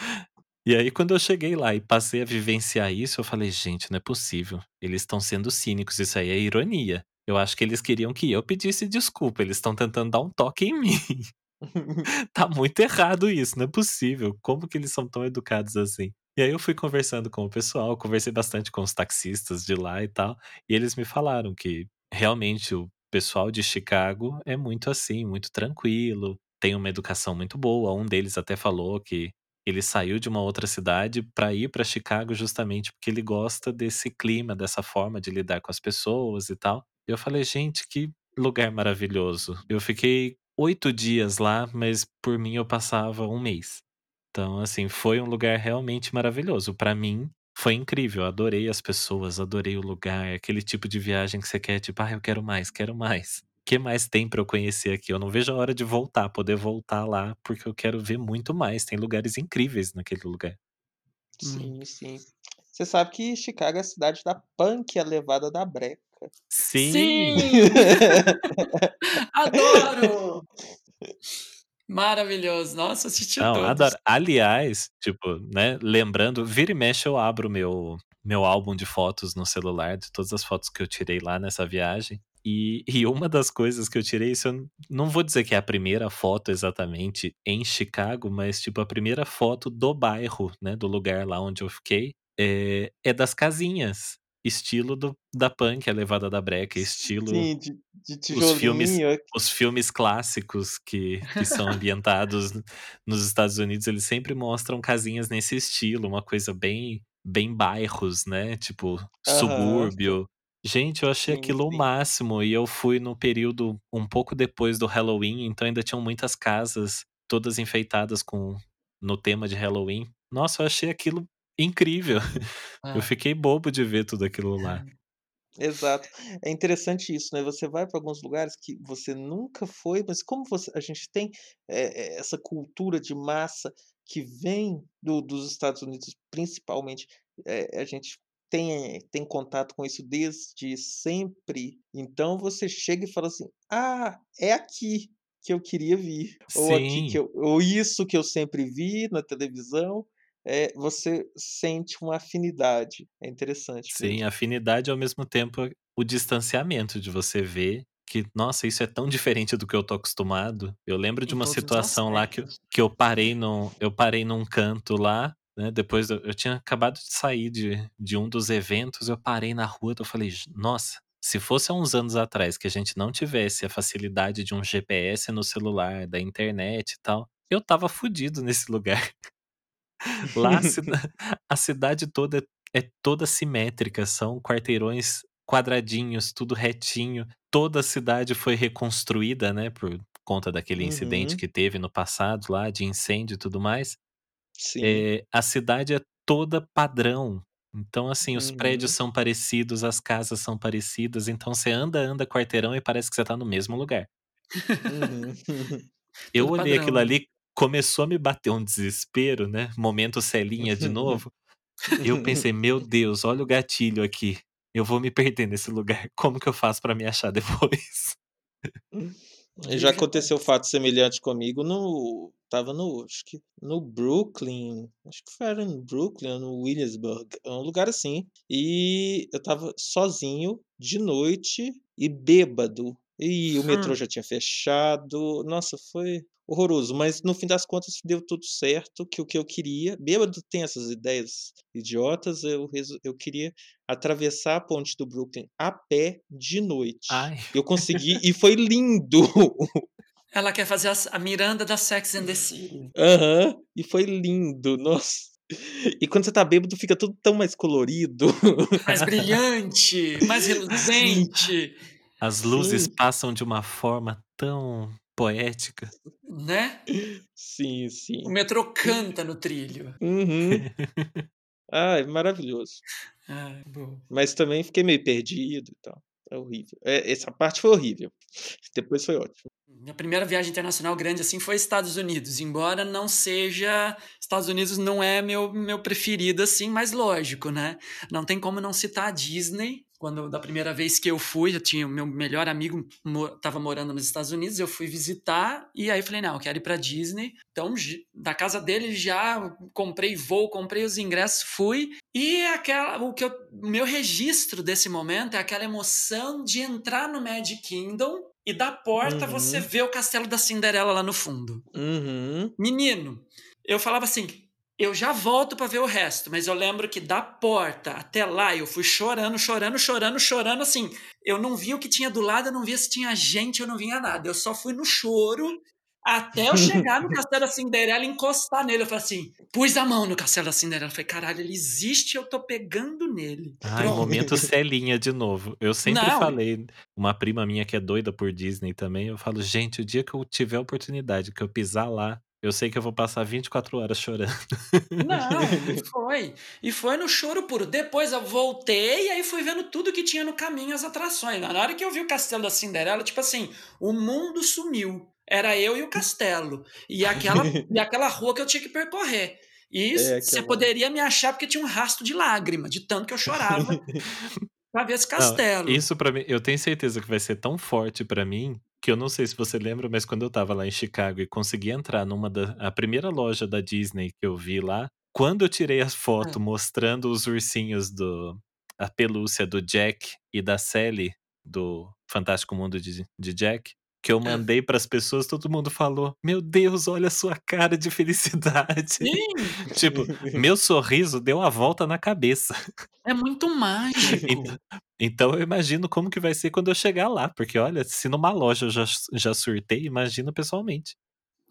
e aí quando eu cheguei lá e passei a vivenciar isso, eu falei, gente, não é possível. Eles estão sendo cínicos, isso aí é ironia. Eu acho que eles queriam que eu pedisse desculpa, eles estão tentando dar um toque em mim. tá muito errado isso, não é possível. Como que eles são tão educados assim? E aí eu fui conversando com o pessoal, conversei bastante com os taxistas de lá e tal, e eles me falaram que realmente o pessoal de Chicago é muito assim, muito tranquilo, tem uma educação muito boa. Um deles até falou que ele saiu de uma outra cidade para ir para Chicago justamente porque ele gosta desse clima, dessa forma de lidar com as pessoas e tal. Eu falei, gente, que lugar maravilhoso. Eu fiquei oito dias lá, mas por mim eu passava um mês. Então, assim, foi um lugar realmente maravilhoso. Para mim, foi incrível. Adorei as pessoas, adorei o lugar. Aquele tipo de viagem que você quer, tipo, ah, eu quero mais, quero mais. O que mais tem para eu conhecer aqui? Eu não vejo a hora de voltar, poder voltar lá, porque eu quero ver muito mais. Tem lugares incríveis naquele lugar. Sim, hum. sim. Você sabe que Chicago é a cidade da punk, a levada da breca. Sim! Sim! Adoro! Maravilhoso. Nossa, assisti Não, todos. Adoro. Aliás, tipo, né, lembrando, vira e mexe eu abro meu meu álbum de fotos no celular, de todas as fotos que eu tirei lá nessa viagem. E, e uma das coisas que eu tirei, isso eu não vou dizer que é a primeira foto exatamente em Chicago, mas tipo a primeira foto do bairro, né, do lugar lá onde eu fiquei, é, é das casinhas. Estilo do, da punk, a levada da breca, estilo. Sim, de, de os filmes, os filmes clássicos que, que são ambientados nos Estados Unidos, eles sempre mostram casinhas nesse estilo, uma coisa bem, bem bairros, né? Tipo, subúrbio. Gente, eu achei sim, aquilo sim. o máximo. E eu fui no período um pouco depois do Halloween, então ainda tinham muitas casas todas enfeitadas com no tema de Halloween. Nossa, eu achei aquilo incrível. Ah. Eu fiquei bobo de ver tudo aquilo lá. Exato. É interessante isso, né? Você vai para alguns lugares que você nunca foi, mas como você, a gente tem é, essa cultura de massa que vem do, dos Estados Unidos, principalmente, é, a gente tem, tem contato com isso desde sempre. Então você chega e fala assim: ah, é aqui que eu queria vir. Sim. Ou aqui que eu, ou isso que eu sempre vi na televisão. É, você sente uma afinidade. É interessante. Sim, mesmo. afinidade ao mesmo tempo o distanciamento de você ver que, nossa, isso é tão diferente do que eu tô acostumado. Eu lembro de uma situação lá que, que eu parei num, eu parei num canto lá, né? Depois eu, eu tinha acabado de sair de, de um dos eventos, eu parei na rua, eu falei, nossa, se fosse há uns anos atrás que a gente não tivesse a facilidade de um GPS no celular, da internet e tal, eu tava fudido nesse lugar. Lá a cidade toda é toda simétrica, são quarteirões quadradinhos, tudo retinho. Toda a cidade foi reconstruída, né, por conta daquele uhum. incidente que teve no passado lá, de incêndio e tudo mais. Sim. É, a cidade é toda padrão, então, assim, os prédios uhum. são parecidos, as casas são parecidas, então você anda, anda quarteirão e parece que você tá no mesmo lugar. Uhum. Eu olhei padrão. aquilo ali, começou a me bater um desespero, né? Momento Celinha de novo. eu pensei, meu Deus, olha o gatilho aqui. Eu vou me perder nesse lugar. Como que eu faço para me achar depois? Já aconteceu fato semelhante comigo no Tava no, acho que no Brooklyn, acho que foi no Brooklyn, no Williamsburg, é um lugar assim. E eu tava sozinho de noite e bêbado. E o metrô hum. já tinha fechado. Nossa, foi horroroso. Mas no fim das contas deu tudo certo, que o que eu queria. Bêbado tem essas ideias idiotas. Eu, eu queria atravessar a ponte do Brooklyn a pé de noite. Ai. Eu consegui e foi lindo. Ela quer fazer a, Miranda da Sex and the City. Aham, uhum. e foi lindo, nossa. E quando você tá bêbado, fica tudo tão mais colorido. Mais brilhante, mais reluzente. As luzes sim. passam de uma forma tão poética. Né? Sim, sim. O metrô canta no trilho. Uhum. Ai, maravilhoso. Ai, Mas também fiquei meio perdido e tal. É horrível. É, essa parte foi horrível. Depois foi ótimo. Minha primeira viagem internacional grande assim foi Estados Unidos, embora não seja Estados Unidos não é meu meu preferido assim, mas lógico, né? Não tem como não citar a Disney. Quando da primeira vez que eu fui, eu tinha o meu melhor amigo estava morando nos Estados Unidos, eu fui visitar e aí falei, não, eu quero ir para Disney. Então, da casa dele já comprei voo, comprei os ingressos, fui. E aquela o que eu, meu registro desse momento é aquela emoção de entrar no Magic Kingdom e da porta uhum. você vê o castelo da Cinderela lá no fundo. Uhum. Menino, eu falava assim, eu já volto para ver o resto, mas eu lembro que da porta até lá eu fui chorando, chorando, chorando, chorando, assim. Eu não vi o que tinha do lado, eu não via se tinha gente, eu não via nada. Eu só fui no choro até eu chegar no Castelo da Cinderela e encostar nele. Eu falei assim, pus a mão no Castelo da Cinderela. Eu falei, caralho, ele existe eu tô pegando nele. Ai, Pronto. momento Celinha de novo. Eu sempre Não. falei, uma prima minha que é doida por Disney também, eu falo, gente, o dia que eu tiver a oportunidade, que eu pisar lá, eu sei que eu vou passar 24 horas chorando. Não, e foi. E foi no choro puro. Depois eu voltei e aí fui vendo tudo que tinha no caminho, as atrações. Na hora que eu vi o Castelo da Cinderela, tipo assim, o mundo sumiu. Era eu e o castelo. E aquela, e aquela rua que eu tinha que percorrer. E é, você poderia me achar porque tinha um rastro de lágrima, de tanto que eu chorava pra ver esse castelo. Não, isso para mim, eu tenho certeza que vai ser tão forte para mim que eu não sei se você lembra, mas quando eu tava lá em Chicago e consegui entrar numa da a primeira loja da Disney que eu vi lá, quando eu tirei as fotos mostrando os ursinhos do a pelúcia do Jack e da Sally do Fantástico Mundo de, de Jack, que eu mandei para as pessoas, todo mundo falou: Meu Deus, olha a sua cara de felicidade. Tipo, meu sorriso deu a volta na cabeça. É muito mágico. Então, então, eu imagino como que vai ser quando eu chegar lá, porque olha, se numa loja eu já, já surtei, imagina pessoalmente.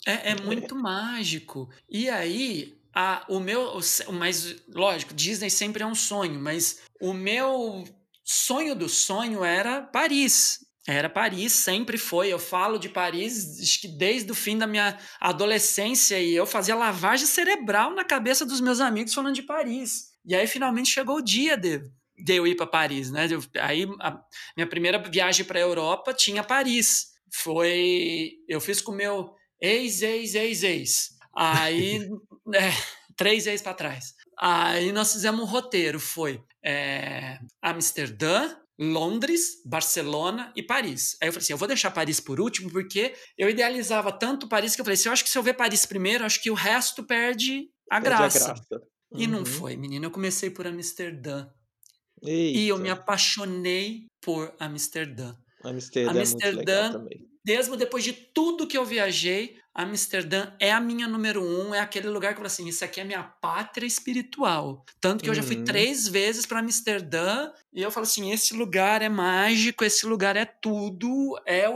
É, é muito mágico. E aí, a, o meu. Mas, lógico, Disney sempre é um sonho, mas o meu sonho do sonho era Paris. Era Paris, sempre foi. Eu falo de Paris desde o fim da minha adolescência e eu fazia lavagem cerebral na cabeça dos meus amigos falando de Paris. E aí finalmente chegou o dia de, de eu ir para Paris, né? Eu, aí a minha primeira viagem para a Europa tinha Paris. Foi. Eu fiz com o meu ex, ex, ex, ex. Aí. é, três ex para trás. Aí nós fizemos um roteiro: foi é, Amsterdã, Londres, Barcelona e Paris. Aí eu falei assim: eu vou deixar Paris por último, porque eu idealizava tanto Paris que eu falei assim: eu acho que se eu ver Paris primeiro, acho que o resto perde a perde graça. A graça. Uhum. E não uhum. foi, menino. Eu comecei por Amsterdã. Eita. E eu me apaixonei por Amsterdã. Amsterdã, Amsterdã é também. Mesmo depois de tudo que eu viajei, Amsterdã é a minha número um, é aquele lugar que eu falo assim, isso aqui é minha pátria espiritual. Tanto que uhum. eu já fui três vezes para Amsterdã e eu falo assim, esse lugar é mágico, esse lugar é tudo, é o,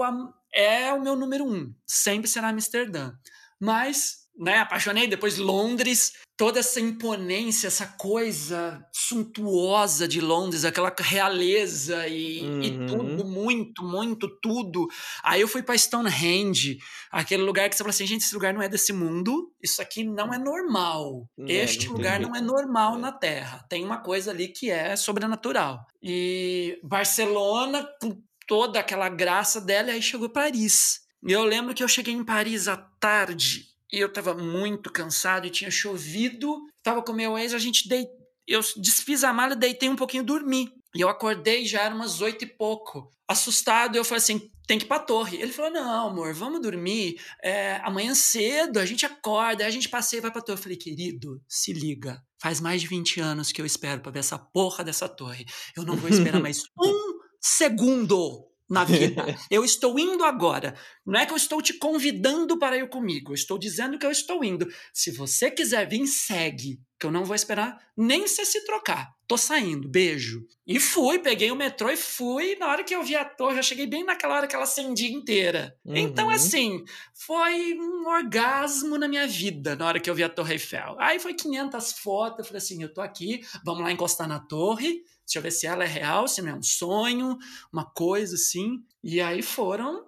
é o meu número um, sempre será Amsterdã. Mas né, apaixonei, depois Londres, toda essa imponência, essa coisa suntuosa de Londres, aquela realeza e, uhum. e tudo, muito, muito, tudo. Aí eu fui para Stonehenge, aquele lugar que você fala assim, gente, esse lugar não é desse mundo, isso aqui não é normal. Não este é, lugar não é normal é. na Terra. Tem uma coisa ali que é sobrenatural. E Barcelona, com toda aquela graça dela, aí chegou Paris. E eu lembro que eu cheguei em Paris à tarde, e eu estava muito cansado e tinha chovido. Tava com meu ex, a gente dei, eu desfiz a mala, deitei um pouquinho, dormi. E eu acordei já era umas oito e pouco. Assustado, eu falei assim: tem que ir pra torre. Ele falou: não, amor, vamos dormir. É, amanhã cedo a gente acorda, a gente passeia e vai pra torre. Eu falei, querido, se liga. Faz mais de 20 anos que eu espero pra ver essa porra dessa torre. Eu não vou esperar mais um segundo na vida. eu estou indo agora. Não é que eu estou te convidando para ir comigo. Eu estou dizendo que eu estou indo. Se você quiser vir, segue. Que eu não vou esperar nem você se trocar. Tô saindo, beijo. E fui, peguei o metrô e fui. Na hora que eu vi a torre, já cheguei bem naquela hora que ela acendia inteira. Então, uhum. Então, assim, foi um orgasmo na minha vida na hora que eu vi a Torre Eiffel. Aí foi 500 fotos. Eu falei assim: eu tô aqui, vamos lá encostar na torre Deixa eu ver se ela é real, se não é um sonho, uma coisa assim. E aí foram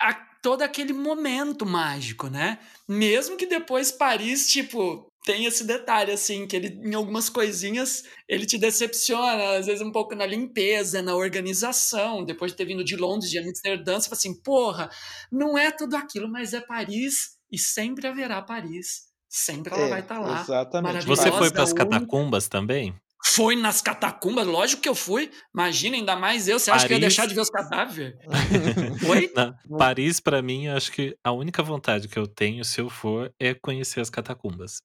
a, todo aquele momento mágico, né? Mesmo que depois Paris, tipo, tem esse detalhe, assim, que ele, em algumas coisinhas, ele te decepciona, às vezes um pouco na limpeza, na organização. Depois de ter vindo de Londres, de Amsterdã, você fala assim, porra, não é tudo aquilo, mas é Paris e sempre haverá Paris. Sempre ela é, vai estar tá lá. Exatamente. Você foi para as catacumbas também? Foi nas catacumbas, lógico que eu fui. Imagina, ainda mais eu. Você acha Paris... que eu ia deixar de ver os cadáveres? Oi? Não, Paris, para mim, acho que a única vontade que eu tenho, se eu for, é conhecer as catacumbas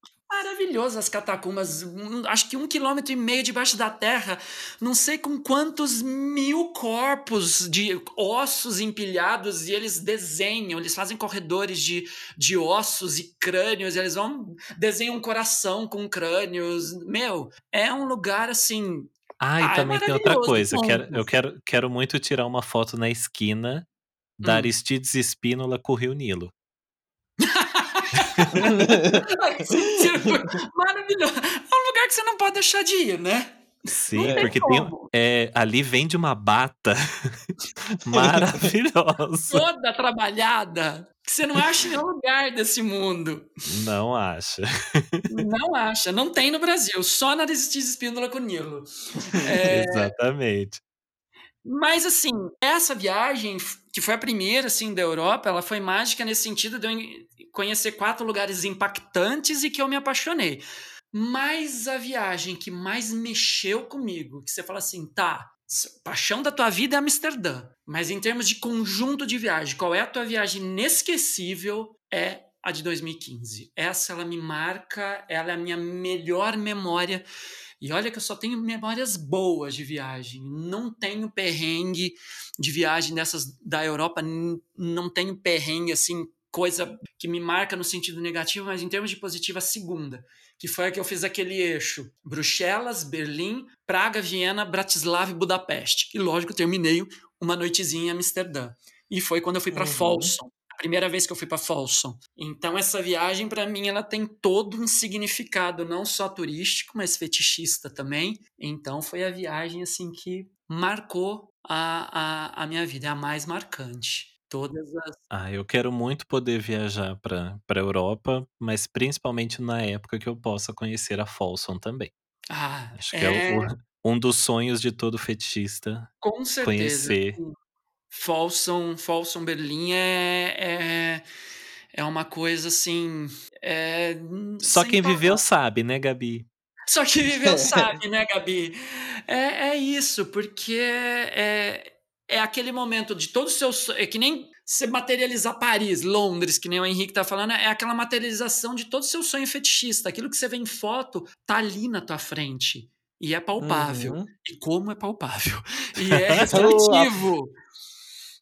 maravilhoso as catacumbas. Acho que um quilômetro e meio debaixo da terra. Não sei com quantos mil corpos de ossos empilhados e eles desenham, eles fazem corredores de, de ossos e crânios. E eles vão desenham um coração com crânios. Meu, é um lugar assim. Ah, e ah, é também é tem outra coisa. Quero, eu quero, quero muito tirar uma foto na esquina da hum. Aristides Espínola com o Rio Nilo. Maravilhoso. É um lugar que você não pode deixar de ir, né? Sim, tem porque tem, é, ali vende uma bata maravilhosa. Toda trabalhada, que você não acha em nenhum lugar desse mundo. Não acha. Não acha. Não tem no Brasil, só na Aristides Espíndola com Nilo. É... Exatamente. Mas assim, essa viagem, que foi a primeira assim da Europa, ela foi mágica nesse sentido de eu conhecer quatro lugares impactantes e que eu me apaixonei. Mas a viagem que mais mexeu comigo, que você fala assim, tá, paixão da tua vida é Amsterdã, mas em termos de conjunto de viagem, qual é a tua viagem inesquecível? É a de 2015. Essa ela me marca, ela é a minha melhor memória E olha que eu só tenho memórias boas de viagem. Não tenho perrengue de viagem dessas da Europa, não tenho perrengue assim, coisa que me marca no sentido negativo, mas em termos de positiva, a segunda, que foi a que eu fiz aquele eixo: Bruxelas, Berlim, Praga, Viena, Bratislava e Budapeste. E lógico, terminei uma noitezinha em Amsterdã. E foi quando eu fui para uhum. Folsom, primeira vez que eu fui para Folsom. Então essa viagem para mim ela tem todo um significado, não só turístico, mas fetichista também. Então foi a viagem assim que marcou a, a, a minha vida, é a mais marcante. Todas as. Ah, eu quero muito poder viajar para a Europa, mas principalmente na época que eu possa conhecer a Folsom também. Ah, Acho é... que é o, um dos sonhos de todo fetichista. Com certeza. Conhecer. Folsom, Folsom Berlim é, é, é uma coisa assim. É, Só quem viveu sabe, né, Gabi? Só quem viveu sabe, né, Gabi? É, é isso, porque é, é aquele momento de todos os seus. É que nem você materializar Paris, Londres, que nem o Henrique tá falando, é aquela materialização de todo o seu sonho fetichista. Aquilo que você vê em foto tá ali na tua frente. E é palpável. Uhum. E como é palpável. E é receptivo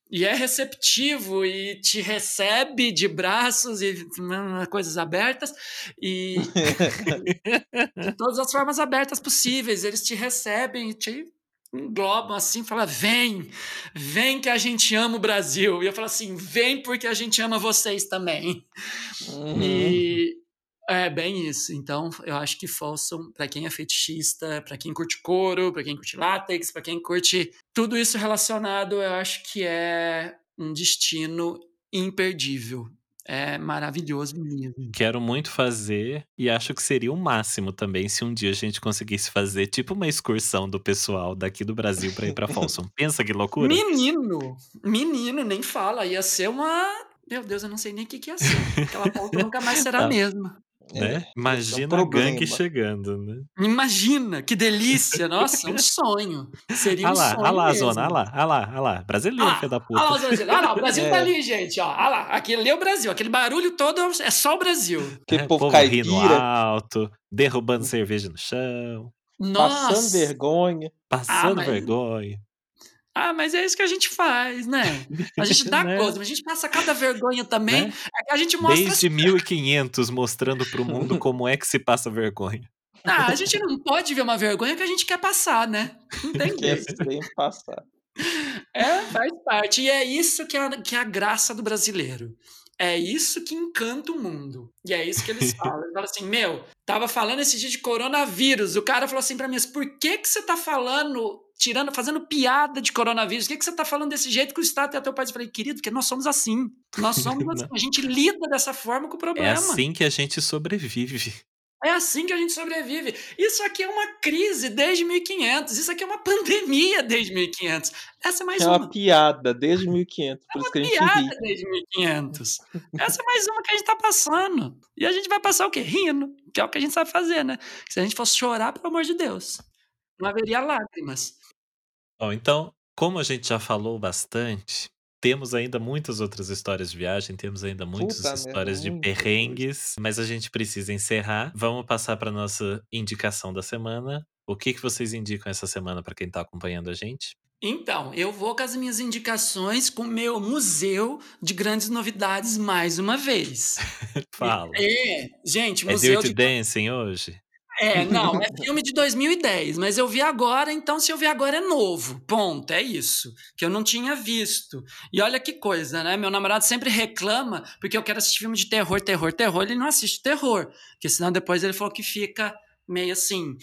e é receptivo e te recebe de braços e coisas abertas e de todas as formas abertas possíveis. Eles te recebem e te englobam assim, fala vem, vem que a gente ama o Brasil. E eu falo assim, vem porque a gente ama vocês também. Uhum. E é bem isso. Então, eu acho que Folsom, para quem é fetichista, para quem curte couro, para quem curte látex, para quem curte tudo isso relacionado, eu acho que é um destino imperdível. É maravilhoso mesmo. Quero muito fazer e acho que seria o máximo também se um dia a gente conseguisse fazer tipo uma excursão do pessoal daqui do Brasil para ir para Folsom. Pensa que loucura? Menino, menino, nem fala, ia ser uma meu Deus, eu não sei nem o que, que ia ser. Aquela ponta nunca mais será a mesma. Né? É, Imagina é um a gangue chegando, né? Imagina, que delícia! Nossa, um sonho. Seria ah lá, um sonho. Ah lá, mesmo. zona, ah lá, ah lá, ah lá. Brasileiro, ah, filho da puta. Ah lá, zona, ah lá, o Brasil tá é. tá ali, gente, ó. Ah lá, aquele é o Brasil, aquele barulho todo é só o Brasil. Aquele é, povo, povo rindo alto, derrubando cerveja no chão. Nossa. Passando vergonha. Passando ah, mas... vergonha. Ah, mas é isso que a gente faz, né? A gente dá né? coisa, mas a gente passa cada vergonha também. Né? É a gente mostra. Desde 1500 mostrando para o mundo como é que se passa vergonha. Ah, a gente não pode ver uma vergonha que a gente quer passar, né? Não tem Quer sem passar. É, faz parte. E é isso que é, que é a graça do brasileiro. É isso que encanta o mundo. E é isso que eles falam. Eles falam assim: Meu, tava falando esse dia de coronavírus. O cara falou assim para mim: Mas por que, que você tá falando tirando, fazendo piada de coronavírus. O que, que você está falando desse jeito que o Estado até o país? Eu falei, querido, porque nós somos assim. Nós somos assim. A gente lida dessa forma com o é problema. É assim que a gente sobrevive. É assim que a gente sobrevive. Isso aqui é uma crise desde 1500. Isso aqui é uma pandemia desde 1500. Essa é mais é uma. É uma piada desde 1500. É uma piada desde 1500. Essa é mais uma que a gente está passando. E a gente vai passar o quê? Rindo. Que é o que a gente sabe fazer, né? Se a gente fosse chorar, pelo amor de Deus, não haveria lágrimas. Bom, então, como a gente já falou bastante, temos ainda muitas outras histórias de viagem, temos ainda muitas Puta histórias de perrengues, mas a gente precisa encerrar. Vamos passar para nossa indicação da semana. O que, que vocês indicam essa semana para quem está acompanhando a gente? Então, eu vou com as minhas indicações com o meu museu de grandes novidades mais uma vez. Fala. É, gente, é museu Dirty de... Dancing hoje? É, não, é filme de 2010, mas eu vi agora, então se eu vi agora é novo. Ponto, é isso. Que eu não tinha visto. E olha que coisa, né? Meu namorado sempre reclama porque eu quero assistir filme de terror, terror, terror. Ele não assiste terror, porque senão depois ele falou que fica meio assim.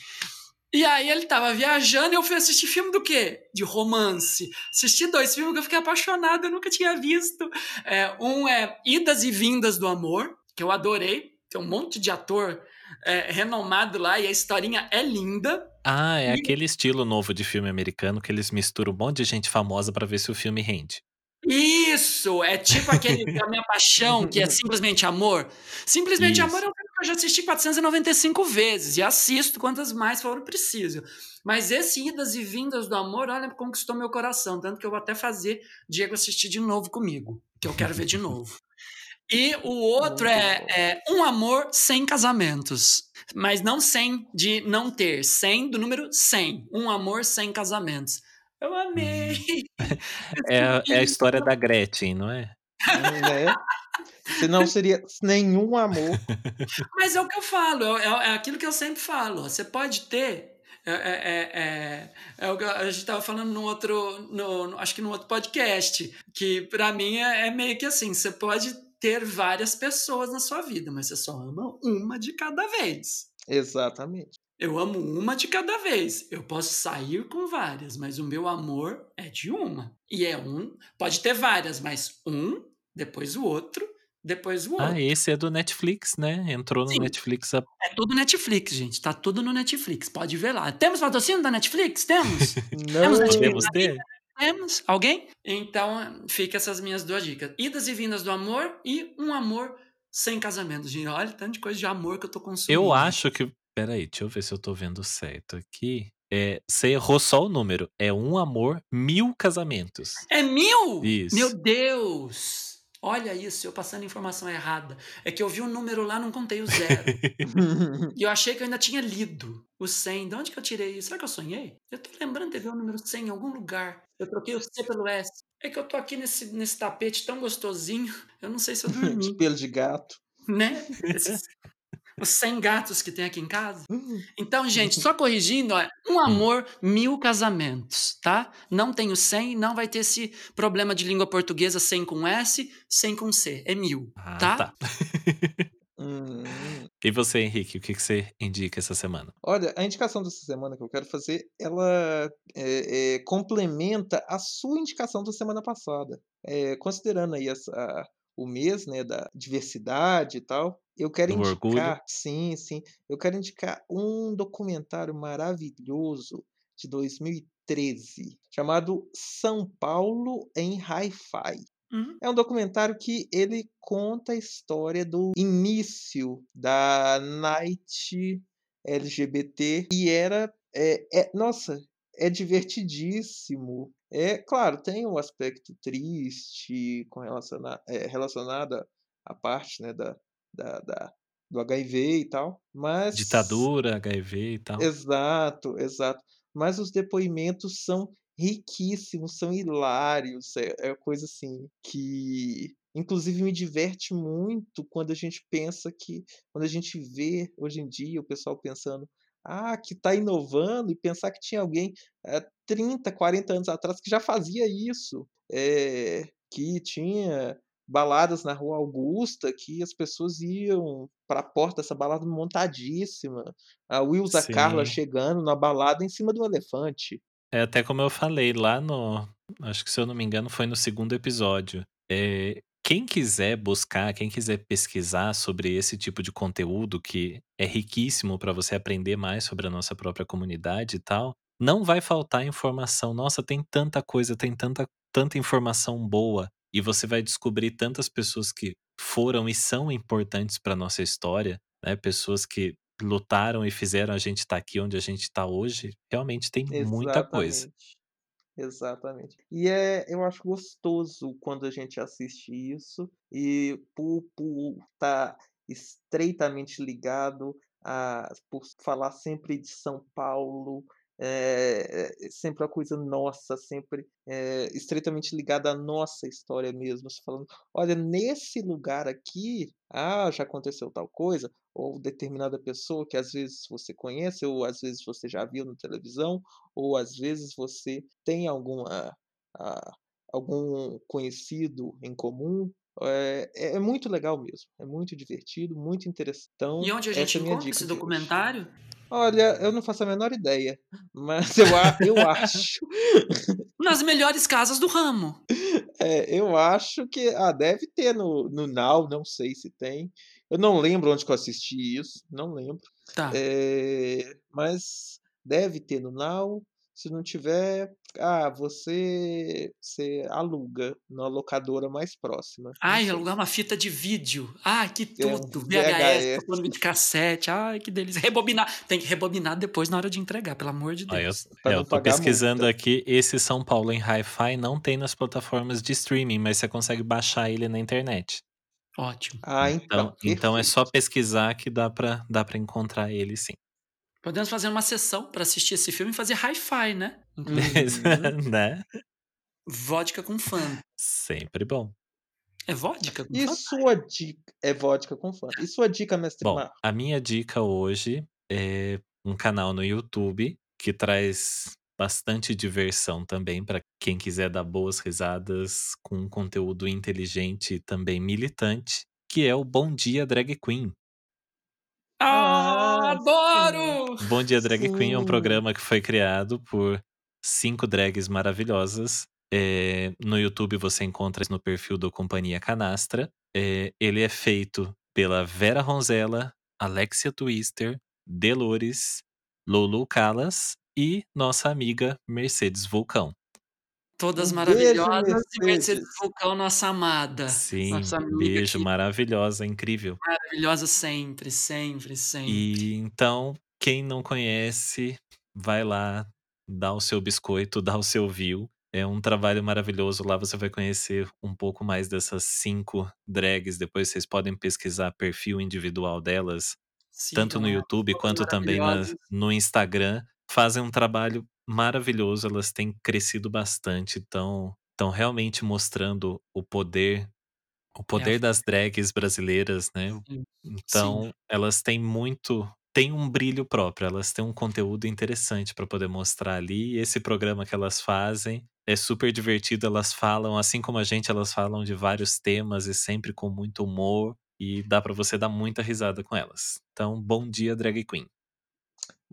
E aí ele tava viajando e eu fui assistir filme do quê? De romance. Assisti dois filmes que eu fiquei apaixonado, eu nunca tinha visto. É, um é Idas e Vindas do Amor, que eu adorei. Tem um monte de ator é, renomado lá e a historinha é linda. Ah, é e... aquele estilo novo de filme americano que eles misturam um monte de gente famosa para ver se o filme rende. Isso! É tipo aquele A Minha Paixão, que é Simplesmente Amor. Simplesmente Isso. Amor é um filme que eu já assisti 495 vezes e assisto quantas mais for preciso. Mas esse Idas e Vindas do Amor, olha, conquistou meu coração. Tanto que eu vou até fazer Diego assistir de novo comigo, que eu quero ver de novo. E o outro é, é, Um Amor Sem Casamentos. Mas não sem de não ter. Sem do número 100. Um Amor Sem Casamentos. Eu amei. É, é a história da Gretchen, não é? Né? Senão seria nenhum amor. Mas é o que eu falo, é, é aquilo que eu sempre falo. Você pode ter é, é, é, é, o que a gente estava falando no outro, no, no, acho que no outro podcast, que para mim é, meio que assim, você pode ter várias pessoas na sua vida, mas você só ama uma de cada vez. Exatamente. Eu amo uma de cada vez. Eu posso sair com várias, mas o meu amor é de uma. E é um, pode ter várias, mas um, depois o outro, depois o ah, outro. Ah, esse é do Netflix, né? Entrou Sim. no Netflix. A... É tudo Netflix, gente. Tá tudo no Netflix. Pode ver lá. Temos patrocínio da Netflix? Temos? Não. Temos Netflix? Temos Temos. Alguém? Então, fica essas minhas duas dicas. Idas e vindas do amor e um amor sem casamento. Gente, olha tanto de coisa de amor que eu tô consumindo. Eu acho que... Peraí, deixa eu ver se eu tô vendo certo aqui. É, você errou só o número. É um amor, mil casamentos. É mil? Isso. Meu Deus! Olha isso, eu passando informação errada. É que eu vi o um número lá, não contei o zero. e eu achei que eu ainda tinha lido o 100. De onde que eu tirei isso? Será que eu sonhei? Eu tô lembrando de ver o número 100 em algum lugar. Eu troquei o C pelo S. É que eu tô aqui nesse, nesse tapete tão gostosinho. Eu não sei se eu dormi. Pelo de gato. Né? Esses, os 100 gatos que tem aqui em casa. Então, gente, só corrigindo, ó, um amor, mil casamentos, tá? Não tem o 100, não vai ter esse problema de língua portuguesa 100 com S, 100 com C. É mil, ah, tá? tá. hum. E você, Henrique, o que, que você indica essa semana? Olha, a indicação dessa semana que eu quero fazer, ela é, é, complementa a sua indicação da semana passada. É, considerando aí essa, o mês né, da diversidade e tal, eu quero Do indicar, orgulho. sim, sim, eu quero indicar um documentário maravilhoso de 2013, chamado São Paulo em Hi-Fi. Uhum. É um documentário que ele conta a história do início da Night LGBT e era, é, é, nossa, é divertidíssimo. É claro, tem um aspecto triste com relaciona, é, relacionado à parte né, da, da, da, do HIV e tal, mas Ditadura, HIV e tal. Exato, exato. Mas os depoimentos são riquíssimos, são hilários, é, é coisa assim que inclusive me diverte muito quando a gente pensa que quando a gente vê hoje em dia o pessoal pensando ah, que está inovando e pensar que tinha alguém é, 30, 40 anos atrás que já fazia isso, é, que tinha baladas na Rua Augusta que as pessoas iam para a porta dessa balada montadíssima, a Wilsa Sim. Carla chegando na balada em cima do elefante. É até como eu falei lá no, acho que se eu não me engano foi no segundo episódio. É, quem quiser buscar, quem quiser pesquisar sobre esse tipo de conteúdo que é riquíssimo para você aprender mais sobre a nossa própria comunidade e tal, não vai faltar informação. Nossa, tem tanta coisa, tem tanta, tanta informação boa e você vai descobrir tantas pessoas que foram e são importantes para nossa história, né? Pessoas que lutaram e fizeram a gente estar tá aqui onde a gente está hoje. Realmente tem Exatamente. muita coisa. Exatamente. E é, eu acho gostoso quando a gente assiste isso e por estar tá estreitamente ligado a por falar sempre de São Paulo, é, é sempre a coisa nossa, sempre é, estreitamente ligada à nossa história mesmo, falando, olha, nesse lugar aqui, ah, já aconteceu tal coisa, ou determinada pessoa que às vezes você conhece, ou às vezes você já viu na televisão, ou às vezes você tem alguma, ah, algum conhecido em comum, é, é, muito legal mesmo. É muito divertido, muito interessante. E onde a gente é encontra esse documentário? Olha, eu não faço a menor ideia, mas eu, eu acho. Nas melhores casas do ramo. É, eu acho que. Ah, deve ter no, no Now, não sei se tem. Eu não lembro onde que eu assisti isso, não lembro. Tá. É, mas deve ter no Now. Se não tiver, ah, você, você aluga na locadora mais próxima. Ai, alugar uma fita de vídeo. Ai, que tudo. É, VHS, VHS. de cassete. Ai, que delícia. Rebobinar. Tem que rebobinar depois na hora de entregar, pelo amor de Deus. Ah, eu, eu tô pesquisando aqui. Esse São Paulo em Hi-Fi não tem nas plataformas de streaming, mas você consegue baixar ele na internet. Ótimo. Ah, então. Então, então é só pesquisar que dá pra, dá pra encontrar ele sim. Podemos fazer uma sessão para assistir esse filme e fazer hi-fi, né? Uhum. né? Vodka com fã. Sempre bom. É vodka com E fã? sua dica é vodka com fã. E sua dica, mestre Bom, Mar? a minha dica hoje é um canal no YouTube que traz bastante diversão também para quem quiser dar boas risadas com um conteúdo inteligente e também militante, que é o Bom Dia Drag Queen. Ah, adoro! Bom Dia Drag Queen é um Sim. programa que foi criado por cinco drags maravilhosas. É, no YouTube você encontra no perfil do Companhia Canastra. É, ele é feito pela Vera Ronzella, Alexia Twister, Delores, Lulu Callas e nossa amiga Mercedes Vulcão. Todas Um maravilhosas beijo, e Mercedes. Vulcão, nossa amada. Sim, nossa amiga beijo, que- maravilhosa, incrível. maravilhosa sempre, sempre, sempre. E então, quem não conhece, vai lá, dá o seu biscoito, dá o seu view. É um trabalho maravilhoso. Lá você vai conhecer um pouco mais dessas cinco drags. Depois vocês podem pesquisar perfil individual delas, tanto no YouTube quanto também na- no Instagram. Fazem um trabalho maravilhoso. Elas têm crescido bastante. Estão realmente mostrando o poder, o poder das drags brasileiras, né? Sim. Então, elas têm muito. Têm um brilho próprio, elas têm um conteúdo interessante para poder mostrar ali. E esse programa que elas fazem é super divertido. Elas falam, assim como a gente, elas falam de vários temas e sempre com muito humor. E dá para você dar muita risada com elas. Então, bom dia, Drag Queen.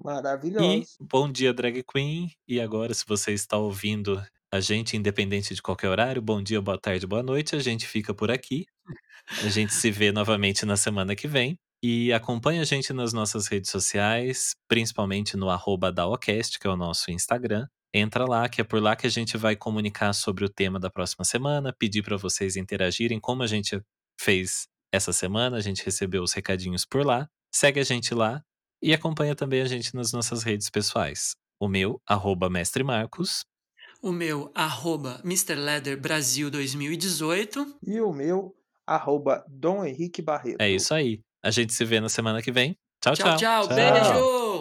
E Maravilhoso. bom dia, Drag Queen. E agora, se você está ouvindo a gente, independente de qualquer horário, bom dia, boa tarde, boa noite. A gente fica por aqui. A gente se vê novamente na semana que vem. E acompanha a gente nas nossas redes sociais, principalmente no arroba Daocast, que é o nosso Instagram. Entra lá, que é por lá que a gente vai comunicar sobre o tema da próxima semana, pedir para vocês interagirem, como a gente fez essa semana, a gente recebeu os recadinhos por lá. Segue a gente lá e acompanha também a gente nas nossas redes pessoais. O meu, arroba Mestre Marcos. O meu, arroba Mr. Leather Brasil 2018. E o meu, arroba Dom Henrique Barreto. É isso aí. A gente se vê na semana que vem. Tchau, Tchau, tchau. tchau. Beijo!